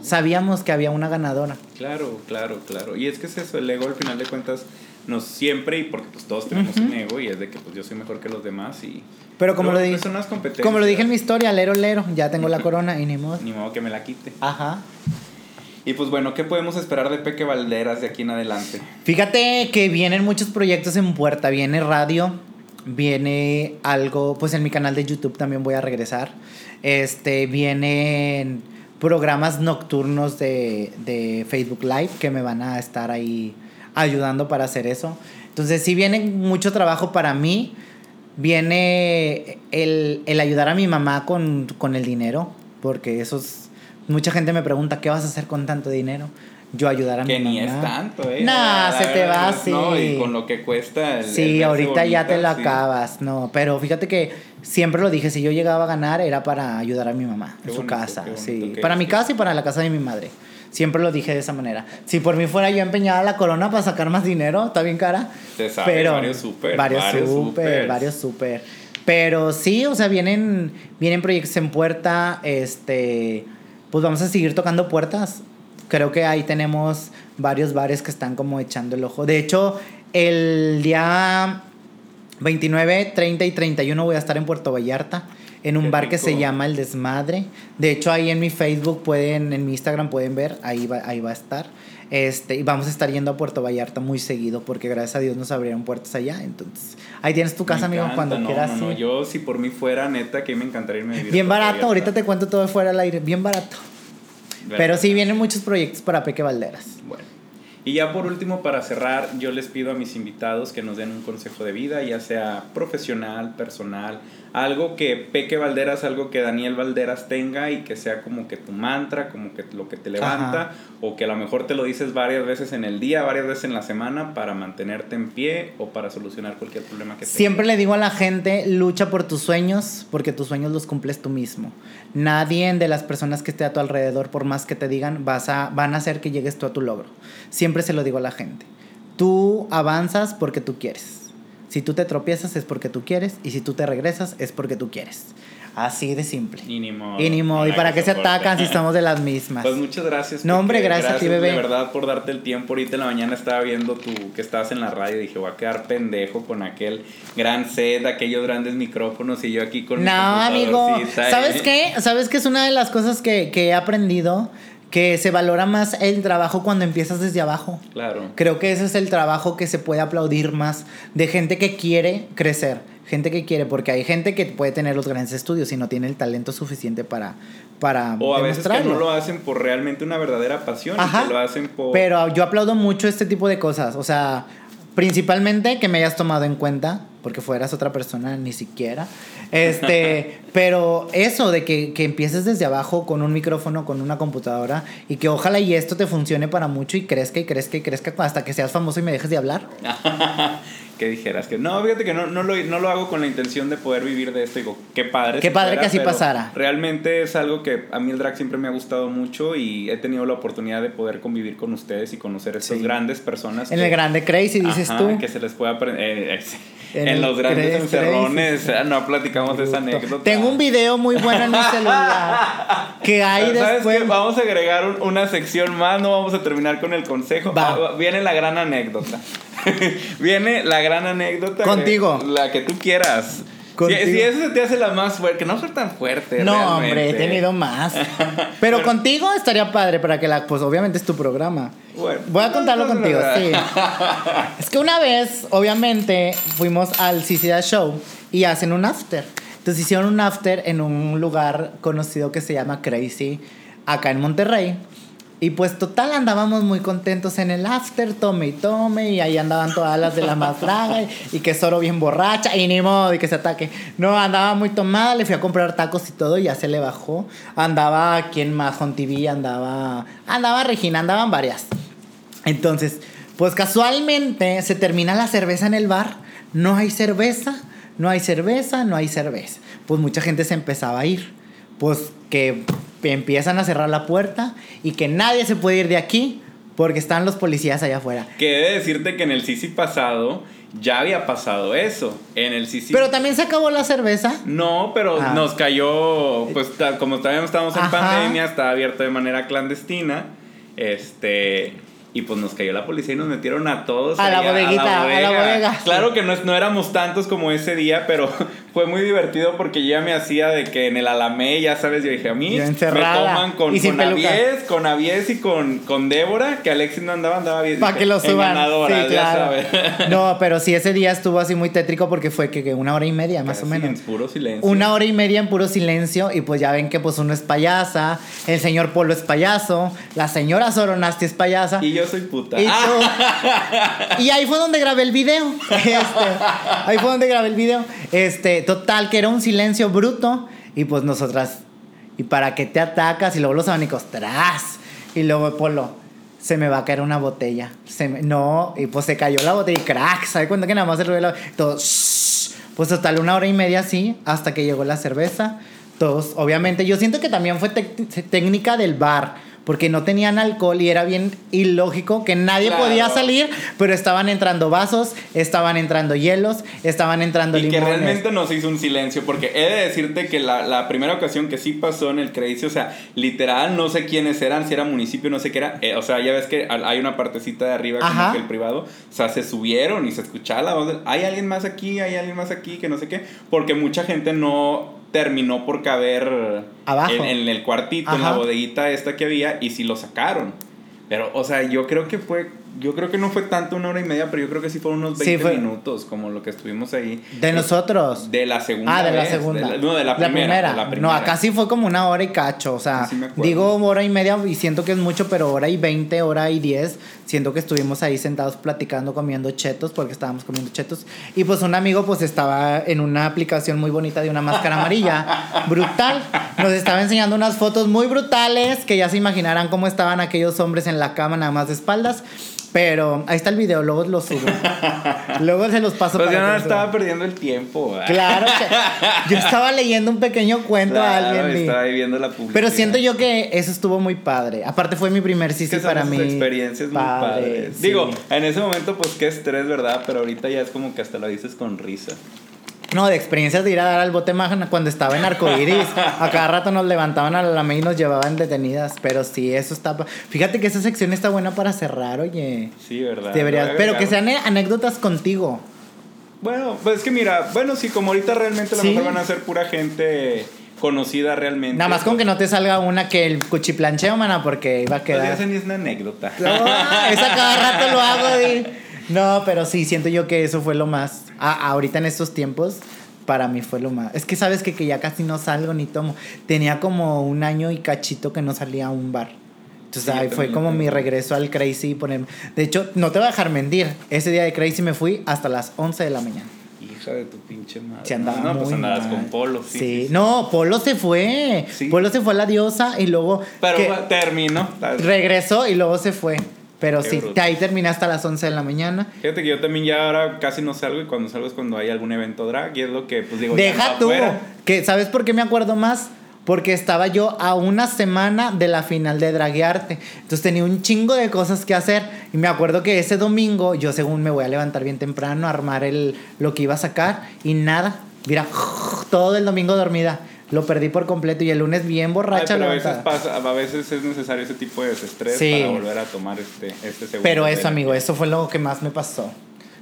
sabíamos que había una ganadora. Claro, claro, claro. Y es que es eso, el ego al final de cuentas nos siempre, y porque pues todos tenemos un ego y es de que pues yo soy mejor que los demás y... Pero como, lo, dije, como lo dije en mi historia, lero, lero, ya tengo la corona y ni modo. Ni modo que me la quite. Ajá. Y pues bueno, ¿qué podemos esperar de Peque Valderas de aquí en adelante? Fíjate que vienen muchos proyectos en puerta, viene radio, viene algo, pues en mi canal de YouTube también voy a regresar. Este, vienen programas nocturnos de, de Facebook Live que me van a estar ahí ayudando para hacer eso. Entonces, si viene mucho trabajo para mí. Viene el, el ayudar a mi mamá con, con el dinero, porque eso es, mucha gente me pregunta, ¿qué vas a hacer con tanto dinero? yo ayudar a que mi mamá. Que ni es tanto, ¿eh? Nah, se te va así. No, y con lo que cuesta. El, sí, ahorita ya te lo acabas. No, pero fíjate que siempre lo dije, si yo llegaba a ganar era para ayudar a mi mamá en su casa. Sí, para mi casa y para la casa de mi madre. Siempre lo dije de esa manera. Si por mí fuera yo empeñada la corona para sacar más dinero, está bien cara. Te pero varios super. Varios, super, varios super. Pero sí, o sea, vienen, vienen proyectos en puerta. Este, pues vamos a seguir tocando puertas creo que ahí tenemos varios bares que están como echando el ojo. De hecho, el día 29, 30 y 31 voy a estar en Puerto Vallarta en un bar que se llama El Desmadre. De hecho, ahí en mi Facebook pueden, en mi Instagram pueden ver, ahí va, ahí va a estar. Este, y vamos a estar yendo a Puerto Vallarta muy seguido porque gracias a Dios nos abrieron puertas allá. Entonces, ahí tienes tu casa, amigo, cuando quieras. No, no, yo si por mí fuera, neta, que me encantaría irme a vivir. Bien barato, ahorita te cuento todo fuera al aire, bien barato. Pero sí vienen muchos proyectos para Peque Valderas. Bueno. Y ya por último, para cerrar, yo les pido a mis invitados que nos den un consejo de vida, ya sea profesional, personal, algo que Peque Valderas, algo que Daniel Valderas tenga y que sea como que tu mantra, como que lo que te levanta, o que a lo mejor te lo dices varias veces en el día, varias veces en la semana para mantenerte en pie o para solucionar cualquier problema que tengas. Siempre le digo a la gente, lucha por tus sueños, porque tus sueños los cumples tú mismo. Nadie de las personas que esté a tu alrededor, por más que te digan, vas a, van a hacer que llegues tú a tu logro. Siempre se lo digo a la gente. Tú avanzas porque tú quieres. Si tú te tropiezas es porque tú quieres y si tú te regresas es porque tú quieres. Así de simple. Y ni modo. Y ni modo. ¿Y para qué se atacan si estamos de las mismas? Pues muchas gracias. No, hombre, gracias, a ti, bebé. De verdad, por darte el tiempo. Ahorita en la mañana estaba viendo tú que estabas en la radio y dije, voy a quedar pendejo con aquel gran set, aquellos grandes micrófonos y yo aquí con No, amigo. ¿Sabes qué? ¿Sabes qué es una de las cosas que, que he aprendido? Que se valora más el trabajo cuando empiezas desde abajo. Claro. Creo que ese es el trabajo que se puede aplaudir más de gente que quiere crecer, gente que quiere, porque hay gente que puede tener los grandes estudios y no tiene el talento suficiente para para o a veces que no lo hacen por realmente una verdadera pasión Ajá, lo hacen por pero yo aplaudo mucho este tipo de cosas o sea principalmente que me hayas tomado en cuenta porque fueras otra persona, ni siquiera. Este, pero eso de que, que, empieces desde abajo con un micrófono, con una computadora, y que ojalá y esto te funcione para mucho y crezca y crezca y crezca hasta que seas famoso y me dejes de hablar. que dijeras que no, fíjate que no, no, lo, no lo hago con la intención de poder vivir de esto. Digo, qué padre. Qué padre que así pasara. Realmente es algo que a mí el drag siempre me ha gustado mucho y he tenido la oportunidad de poder convivir con ustedes y conocer a estas grandes personas. En el grande Crazy, dices tú. Que se les puede aprender. Eh, eh, en, los grandes encerrones, ah, no platicamos de esa anécdota. Tengo un video muy bueno en mi celular que hay después. Vamos a agregar una sección más, no vamos a terminar con el consejo. Ah, viene la gran anécdota. Viene la gran anécdota. Contigo. la que tú quieras. Si, eso se te hace la más fuerte, que no fue tan fuerte. No, hombre, he tenido más. Pero contigo estaría padre para que la, pues obviamente es tu programa. Voy a contarlo contigo, sí. es que una vez, obviamente, fuimos al CCDA Show y hacen un after. Entonces hicieron un after en un lugar conocido que se llama Crazy, acá en Monterrey. Y pues total andábamos muy contentos en el after, tome y tome, y ahí andaban todas las de la más y, que Soro bien borracha, y ni modo, y que se ataque. No, andaba muy tomada, le fui a comprar tacos y todo, y ya se le bajó. Andaba, ¿quién más? Con TV, andaba, andaba Regina, andaban varias. Entonces, pues casualmente se termina la cerveza en el bar, no hay cerveza, no hay cerveza, no hay cerveza. Pues mucha gente se empezaba a ir. Pues que empiezan a cerrar la puerta y que nadie se puede ir de aquí porque están los policías allá afuera. Que debe decirte que en el Sisi pasado ya había pasado eso. En el Sisi. Pero también se acabó la cerveza. No, pero ah. nos cayó, pues como todavía estamos en pandemia, está abierto de manera clandestina. Este, y pues nos cayó la policía y nos metieron a todos. A, la, bodeguita, a la, bodega. Claro que no, no éramos tantos como ese día, pero fue muy divertido porque yo ya me hacía de que en el Alamé, ya sabes, yo dije, a mí me toman con, y con Avies, con Avies y con, con Débora, que Alexis no andaba, andaba bien. Para que lo suban. sí, claro. No, pero sí, ese día estuvo así muy tétrico porque fue que, una hora y media, más o menos. En puro silencio. Una hora y media en puro silencio y pues ya ven que pues uno es payasa, el señor Polo es payaso, la señora Soronasti es payasa. Y yo soy puta. Y, ahí fue donde grabé el video. Este, ahí fue donde grabé el video. Este, total, que era un silencio bruto. Y pues nosotras, ¿y para qué te atacas? Y luego los abanicos, tras. Y luego Polo, se me va a caer una botella. Se no, y pues se cayó la botella y crack. ¿Sabe cuenta que nada más el ruido? Todo, pues total, una hora y media así, hasta que llegó la cerveza. Todos, obviamente, yo siento que también fue técnica del bar porque no tenían alcohol y era bien ilógico que nadie podía salir, pero estaban entrando vasos, estaban entrando hielos, estaban entrando y que realmente nos hizo un silencio, porque he de decirte que la, primera ocasión que sí pasó en el Crazy, o sea, literal, no sé quiénes eran, si era municipio, no sé qué era, eh, o sea, ya ves que hay una partecita de arriba como que el privado, o sea, se subieron y se escuchaba la voz, hay alguien más aquí, hay alguien más aquí, que no sé qué, porque mucha gente no terminó por caber Abajo. En, el cuartito, en la bodeguita esta que había, y sí lo sacaron. Pero, o sea, yo creo que fue yo creo que no fue tanto una hora y media, pero yo creo que sí fueron unos 20 minutos, como lo que estuvimos ahí. ¿De nosotros? De la segunda. Ah, de la segunda. no, de la, primera, No, acá sí fue como una hora y cacho. O sea, digo hora y media y siento que es mucho, pero hora y 20, hora y 10. Siento que estuvimos ahí sentados platicando, comiendo chetos, porque estábamos comiendo chetos. Y pues un amigo, pues estaba en una aplicación muy bonita de una máscara amarilla. brutal. Nos estaba enseñando unas fotos muy brutales que ya se imaginarán cómo estaban aquellos hombres en la cama, nada más de espaldas. Pero ahí está el video, luego lo subo. luego se los paso. Pues yo no estaba perdiendo el tiempo. Claro que yo estaba leyendo un pequeño cuento a alguien. Estaba viendo la publicidad. Pero siento yo que eso estuvo muy padre. Aparte fue mi primer sí para mí. experiencias muy padres. Digo, en ese momento pues qué estrés, ¿verdad? Pero ahorita ya es como que hasta lo dices con risa. No, de experiencias de ir a dar al bote magna cuando estaba en arcoiris. a cada rato nos levantaban a la y nos llevaban detenidas. Pero sí, eso está. Fíjate que esa sección está buena para cerrar, oye. Sí, verdad. Deberías. Pero que sean anécdotas contigo. Bueno, pues es que mira, bueno, sí, como ahorita realmente a lo mejor van a ser pura gente conocida realmente. Nada más con que no te salga una que el cuchiplancheo, mana, porque iba a pues quedar. esa ni es una anécdota. esa cada rato lo hago. Y... No, pero sí, siento yo que eso fue lo más. ahorita en estos tiempos, para mí fue lo más. Es que sabes que, que ya casi no salgo ni tomo. Tenía como un año y cachito que no salía a un bar. Entonces ahí fue como mi regreso al Crazy. De hecho, no te voy a dejar mentir. Ese día de Crazy me fui hasta las 11 de la mañana. de tu pinche madre. no, pues andabas con Polo, sí, sí, No, Polo se fue. Polo se fue a la diosa y luego. Pero terminó. Regresó y luego se fue. Pero sí, ahí terminé hasta las 11 de la mañana. Fíjate que yo también ya ahora casi no salgo y cuando salgo es cuando hay algún evento drag y es lo que pues digo. Deja tú. Que, ¿Sabes por qué me acuerdo más? Porque estaba yo a una semana de la final de Draguearte. Entonces tenía un chingo de cosas que hacer. Y me acuerdo que ese domingo, yo según me voy a levantar bien temprano, a armar el, lo que iba a sacar. Y nada. Mira, todo el domingo dormida. Lo perdí por completo y el lunes bien borracha. pero a veces, pasa, a veces es necesario ese tipo de desestrés para volver a tomar este, este segundo. Pero eso, amigo, eso fue lo que más me pasó.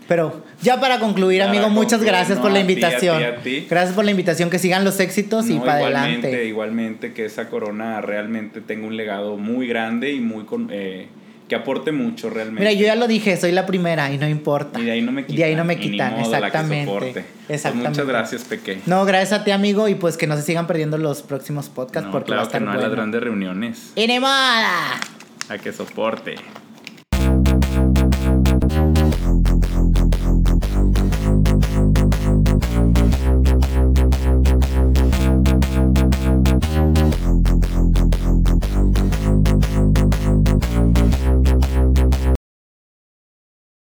Pero ya para concluir, amigo, muchas gracias por la invitación. Gracias por la invitación, que sigan los éxitos y para adelante. Igualmente, que esa corona realmente tenga un legado muy grande y muy eh, que aporte mucho realmente. Mira, yo ya lo dije, soy la primera y no importa. Y de ahí no me quitan. De ahí no me quitan, exactamente. Pues muchas gracias, Peque. No, gracias a ti, amigo, y pues que no se sigan perdiendo los próximos podcasts porque claro va a estar que no a las grandes reuniones. ¡Enemada! A que soporte.